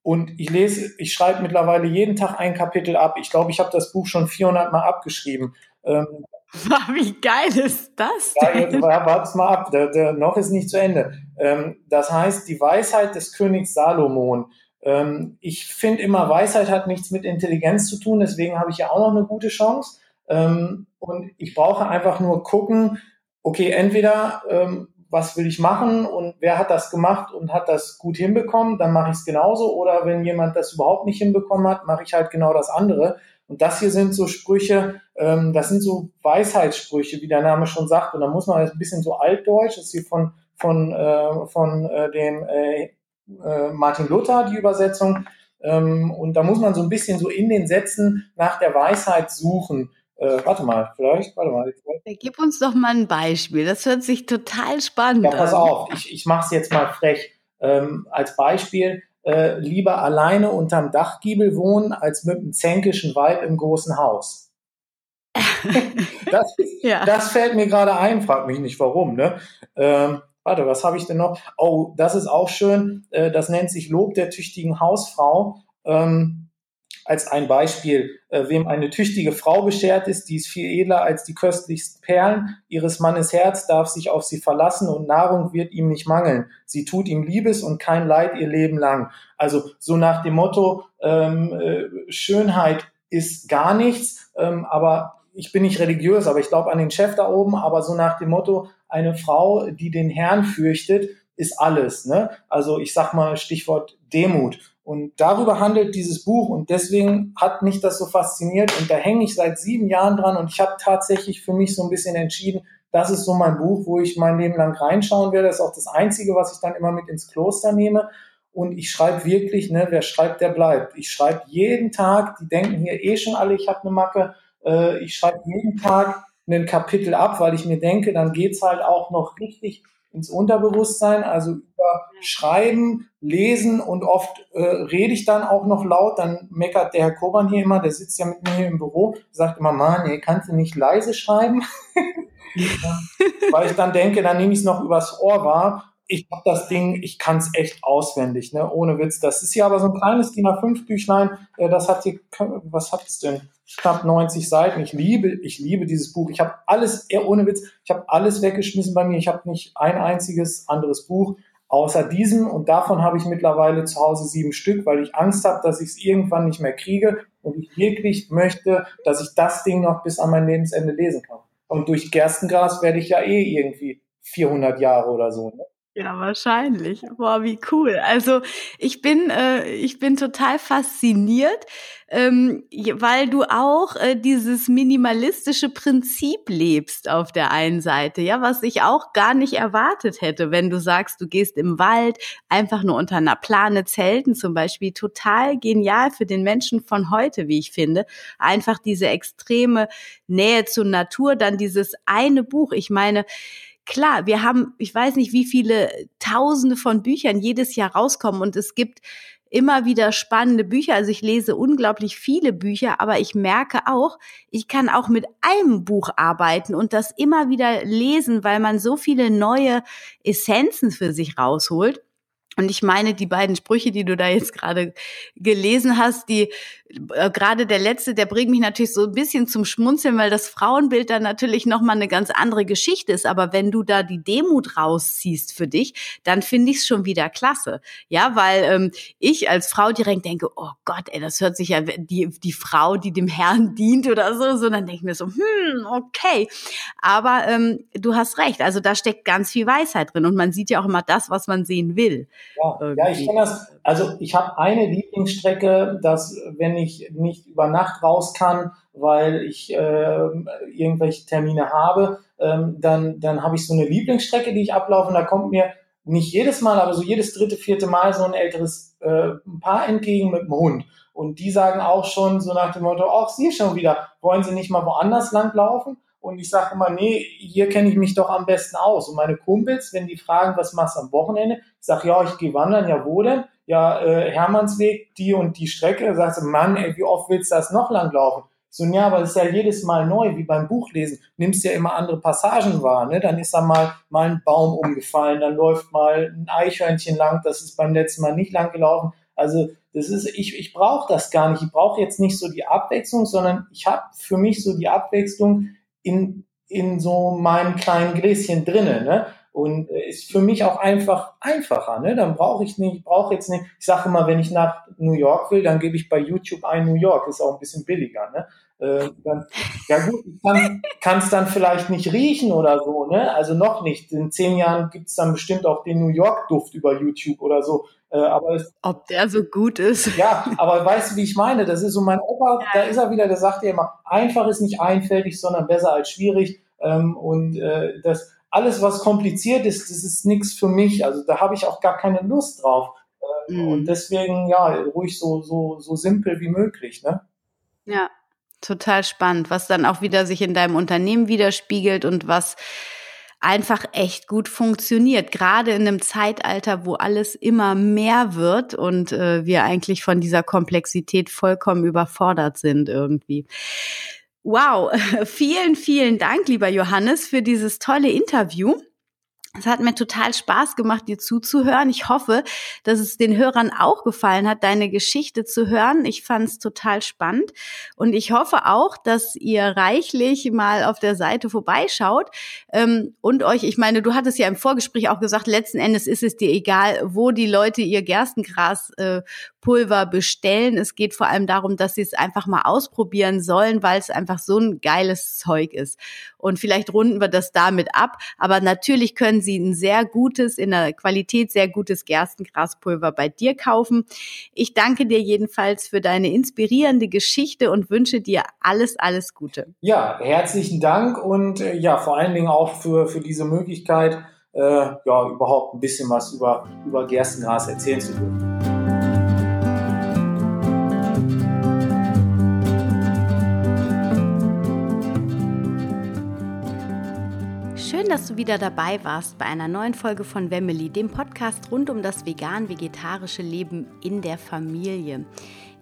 B: Und ich lese, ich schreibe mittlerweile jeden Tag ein Kapitel ab. Ich glaube, ich habe das Buch schon 400 Mal abgeschrieben.
A: Wie geil ist das denn?
B: Ja, wart's mal ab, der, der, noch ist nicht zu Ende. Ähm, das heißt, die Weisheit des Königs Salomon. Ähm, ich finde immer, Weisheit hat nichts mit Intelligenz zu tun, deswegen habe ich ja auch noch eine gute Chance. Ähm, und ich brauche einfach nur gucken, okay, entweder ähm, was will ich machen und wer hat das gemacht und hat das gut hinbekommen, dann mache ich es genauso. Oder wenn jemand das überhaupt nicht hinbekommen hat, mache ich halt genau das andere. Und das hier sind so Sprüche, ähm, das sind so Weisheitssprüche, wie der Name schon sagt. Und da muss man ein bisschen so altdeutsch, das ist hier von, von, äh, von äh, dem äh, äh, Martin Luther, die Übersetzung. Ähm, und da muss man so ein bisschen so in den Sätzen nach der Weisheit suchen. Äh, warte mal, vielleicht, warte mal.
A: Gib uns doch mal ein Beispiel. Das hört sich total spannend an.
B: Ja, pass auf, ich, ich mache es jetzt mal frech. Ähm, als Beispiel, äh, lieber alleine unterm Dachgiebel wohnen, als mit einem zänkischen Weib im großen Haus. das, ja. das fällt mir gerade ein, frag mich nicht warum. Ne? Ähm, warte, was habe ich denn noch? Oh, das ist auch schön. Äh, das nennt sich Lob der tüchtigen Hausfrau. Ähm, als ein Beispiel, äh, wem eine tüchtige Frau beschert ist, die ist viel edler als die köstlichsten Perlen. Ihres Mannes Herz darf sich auf sie verlassen und Nahrung wird ihm nicht mangeln. Sie tut ihm Liebes und kein Leid ihr Leben lang. Also so nach dem Motto, ähm, äh, Schönheit ist gar nichts, ähm, aber ich bin nicht religiös, aber ich glaube an den Chef da oben, aber so nach dem Motto, eine Frau, die den Herrn fürchtet, ist alles. Ne? Also ich sag mal Stichwort Demut. Und darüber handelt dieses Buch und deswegen hat mich das so fasziniert und da hänge ich seit sieben Jahren dran und ich habe tatsächlich für mich so ein bisschen entschieden, das ist so mein Buch, wo ich mein Leben lang reinschauen werde. Das ist auch das Einzige, was ich dann immer mit ins Kloster nehme. Und ich schreibe wirklich, ne, wer schreibt, der bleibt. Ich schreibe jeden Tag, die denken hier eh schon alle, ich habe eine Macke, äh, ich schreibe jeden Tag ein Kapitel ab, weil ich mir denke, dann geht's halt auch noch richtig ins Unterbewusstsein, also über Schreiben, Lesen und oft äh, rede ich dann auch noch laut, dann meckert der Herr Koban hier immer, der sitzt ja mit mir hier im Büro, sagt immer, Mann, ey, kannst du nicht leise schreiben? weil ich dann denke, dann nehme ich es noch übers Ohr wahr ich habe das Ding, ich kann es echt auswendig, ne? ohne Witz. Das ist ja aber so ein kleines DIN A5-Büchlein, äh, das hat hier, was hat es denn? Knapp 90 Seiten. Ich liebe, ich liebe dieses Buch. Ich habe alles, eher ohne Witz, ich habe alles weggeschmissen bei mir. Ich habe nicht ein einziges anderes Buch außer diesem und davon habe ich mittlerweile zu Hause sieben Stück, weil ich Angst habe, dass ich es irgendwann nicht mehr kriege und ich wirklich möchte, dass ich das Ding noch bis an mein Lebensende lesen kann. Und durch Gerstengras werde ich ja eh irgendwie 400 Jahre oder so. Ne?
A: Ja, wahrscheinlich. Boah, wie cool. Also ich bin, äh, ich bin total fasziniert, ähm, weil du auch äh, dieses minimalistische Prinzip lebst auf der einen Seite, ja, was ich auch gar nicht erwartet hätte, wenn du sagst, du gehst im Wald einfach nur unter einer Plane zelten zum Beispiel. Total genial für den Menschen von heute, wie ich finde. Einfach diese extreme Nähe zur Natur, dann dieses eine Buch. Ich meine, klar, wir haben, ich weiß nicht, wie viele Tausende von Büchern jedes Jahr rauskommen und es gibt immer wieder spannende Bücher. Also ich lese unglaublich viele Bücher, aber ich merke auch, ich kann auch mit einem Buch arbeiten und das immer wieder lesen, weil man so viele neue Essenzen für sich rausholt. Und ich meine, die beiden Sprüche, die du da jetzt gerade gelesen hast, die äh, gerade der letzte, der bringt mich natürlich so ein bisschen zum Schmunzeln, weil das Frauenbild dann natürlich nochmal eine ganz andere Geschichte ist. Aber wenn du da die Demut rausziehst für dich, dann finde ich es schon wieder klasse. Ja, weil ähm, ich als Frau direkt denke, oh Gott, ey, das hört sich ja die, die Frau, die dem Herrn dient oder so, so dann denke ich mir so, hm, okay. Aber ähm, du hast recht, also da steckt ganz viel Weisheit drin und man sieht ja auch immer das, was man sehen will.
B: Ja, ja ich kenne das. Also ich habe eine Lieblingsstrecke, dass wenn ich nicht über Nacht raus kann, weil ich äh, irgendwelche Termine habe, ähm, dann, dann habe ich so eine Lieblingsstrecke, die ich ablaufe und da kommt mir nicht jedes Mal, aber so jedes dritte, vierte Mal so ein älteres äh, Paar entgegen mit dem Hund. Und die sagen auch schon so nach dem Motto, ach, Sie schon wieder, wollen Sie nicht mal woanders langlaufen? Und ich sage immer, nee, hier kenne ich mich doch am besten aus. Und meine Kumpels, wenn die fragen, was machst du am Wochenende? Ich sage, ja, ich gehe wandern, ja, wo denn? Ja, äh, Hermannsweg, die und die Strecke. Sagst du, Mann, ey, wie oft willst du das noch langlaufen? So, ja, aber das ist ja jedes Mal neu, wie beim Buchlesen. Nimmst ja immer andere Passagen wahr, ne? Dann ist da mal, mal ein Baum umgefallen, dann läuft mal ein Eichhörnchen lang, das ist beim letzten Mal nicht lang gelaufen. Also, das ist, ich, ich brauche das gar nicht. Ich brauche jetzt nicht so die Abwechslung, sondern ich habe für mich so die Abwechslung, in, in so meinem kleinen Gläschen drinnen. Ne? Und äh, ist für mich auch einfach einfacher. Ne? Dann brauche ich nicht, brauche jetzt nicht, ich sage immer, wenn ich nach New York will, dann gebe ich bei YouTube ein New York, ist auch ein bisschen billiger. Ne? Äh, dann, ja gut, ich kann es dann vielleicht nicht riechen oder so, ne? Also noch nicht. In zehn Jahren gibt es dann bestimmt auch den New York-Duft über YouTube oder so.
A: Äh, aber es, Ob der so gut ist.
B: Ja, aber weißt du, wie ich meine? Das ist so mein Opa, da ist er wieder, der sagt ja immer, einfach ist nicht einfältig, sondern besser als schwierig. Ähm, und äh, das alles, was kompliziert ist, das ist nichts für mich. Also da habe ich auch gar keine Lust drauf. Äh, mhm. Und deswegen, ja, ruhig so, so, so simpel wie möglich, ne?
A: Ja, total spannend, was dann auch wieder sich in deinem Unternehmen widerspiegelt und was einfach echt gut funktioniert, gerade in einem Zeitalter, wo alles immer mehr wird und äh, wir eigentlich von dieser Komplexität vollkommen überfordert sind irgendwie. Wow, vielen, vielen Dank, lieber Johannes, für dieses tolle Interview. Es hat mir total Spaß gemacht, dir zuzuhören. Ich hoffe, dass es den Hörern auch gefallen hat, deine Geschichte zu hören. Ich fand es total spannend und ich hoffe auch, dass ihr reichlich mal auf der Seite vorbeischaut ähm, und euch, ich meine, du hattest ja im Vorgespräch auch gesagt, letzten Endes ist es dir egal, wo die Leute ihr Gerstengras äh, bestellen. Es geht vor allem darum, dass sie es einfach mal ausprobieren sollen, weil es einfach so ein geiles Zeug ist. Und vielleicht runden wir das damit ab. Aber natürlich können Sie ein sehr gutes, in der Qualität sehr gutes Gerstengraspulver bei dir kaufen. Ich danke dir jedenfalls für deine inspirierende Geschichte und wünsche dir alles, alles Gute.
B: Ja, herzlichen Dank und äh, ja, vor allen Dingen auch für, für diese Möglichkeit, äh, ja, überhaupt ein bisschen was über, über Gerstengras erzählen zu dürfen.
A: Schön, dass du wieder dabei warst bei einer neuen Folge von Wemmeli, dem Podcast rund um das vegan-vegetarische Leben in der Familie.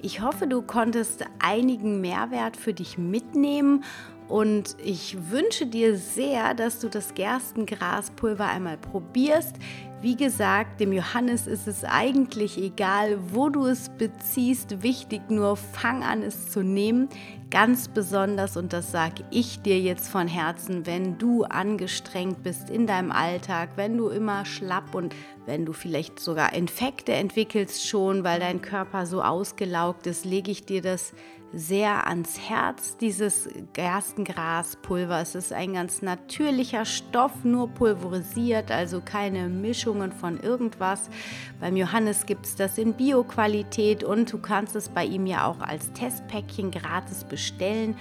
A: Ich hoffe, du konntest einigen Mehrwert für dich mitnehmen und ich wünsche dir sehr, dass du das Gerstengraspulver einmal probierst. Wie gesagt, dem Johannes ist es eigentlich egal, wo du es beziehst. Wichtig nur, fang an, es zu nehmen. Ganz besonders, und das sage ich dir jetzt von Herzen, wenn du angestrengt bist in deinem Alltag, wenn du immer schlapp und wenn du vielleicht sogar Infekte entwickelst schon, weil dein Körper so ausgelaugt ist, lege ich dir das sehr ans Herz, dieses Gerstengraspulver. Es ist ein ganz natürlicher Stoff, nur pulverisiert, also keine Mischungen von irgendwas. Beim Johannes gibt es das in Bio-Qualität und du kannst es bei ihm ja auch als Testpäckchen gratis bestellen.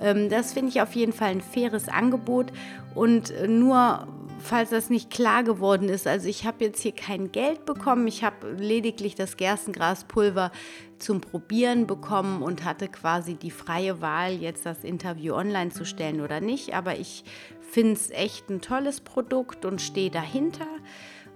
A: Ähm, das finde ich auf jeden Fall ein faires Angebot und nur falls das nicht klar geworden ist. Also ich habe jetzt hier kein Geld bekommen, ich habe lediglich das Gerstengraspulver zum Probieren bekommen und hatte quasi die freie Wahl, jetzt das Interview online zu stellen oder nicht. Aber ich finde es echt ein tolles Produkt und stehe dahinter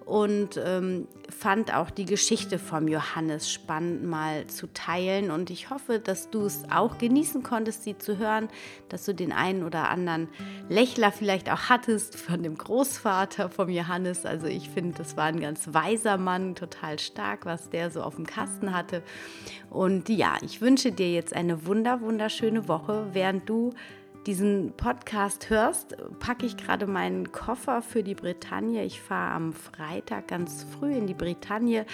A: und ähm, fand auch die Geschichte vom Johannes spannend mal zu teilen. Und ich hoffe, dass du es auch genießen konntest, sie zu hören, dass du den einen oder anderen Lächler vielleicht auch hattest von dem Großvater vom Johannes. Also ich finde, das war ein ganz weiser Mann, total stark, was der so auf dem Kasten hatte. Und ja, ich wünsche dir jetzt eine wunder, wunderschöne Woche, während du diesen Podcast hörst, packe ich gerade meinen Koffer für die Bretagne. Ich fahre am Freitag ganz früh in die Bretagne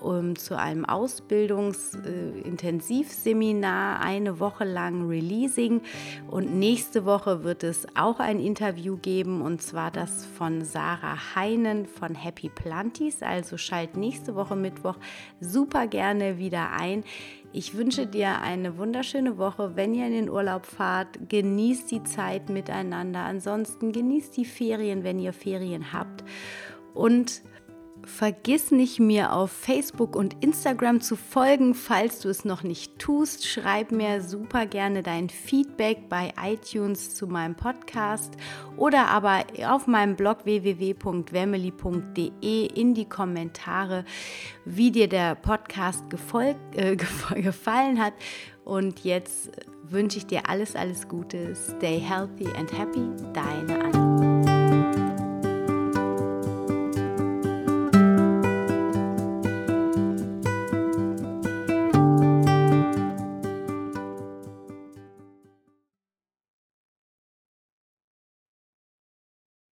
A: um, zu einem Ausbildungsintensivseminar, äh, eine Woche lang Releasing. Und nächste Woche wird es auch ein Interview geben, und zwar das von Sarah Heinen von Happy Planties. Also schalt nächste Woche Mittwoch super gerne wieder ein. Ich wünsche dir eine wunderschöne Woche. Wenn ihr in den Urlaub fahrt, genießt die Zeit miteinander. Ansonsten genießt die Ferien, wenn ihr Ferien habt. Und Vergiss nicht, mir auf Facebook und Instagram zu folgen, falls du es noch nicht tust. Schreib mir super gerne dein Feedback bei iTunes zu meinem Podcast oder aber auf meinem Blog www.wemily.de in die Kommentare, wie dir der Podcast äh, gefallen hat. Und jetzt wünsche ich dir alles, alles Gute. Stay healthy and happy. Deine Anna.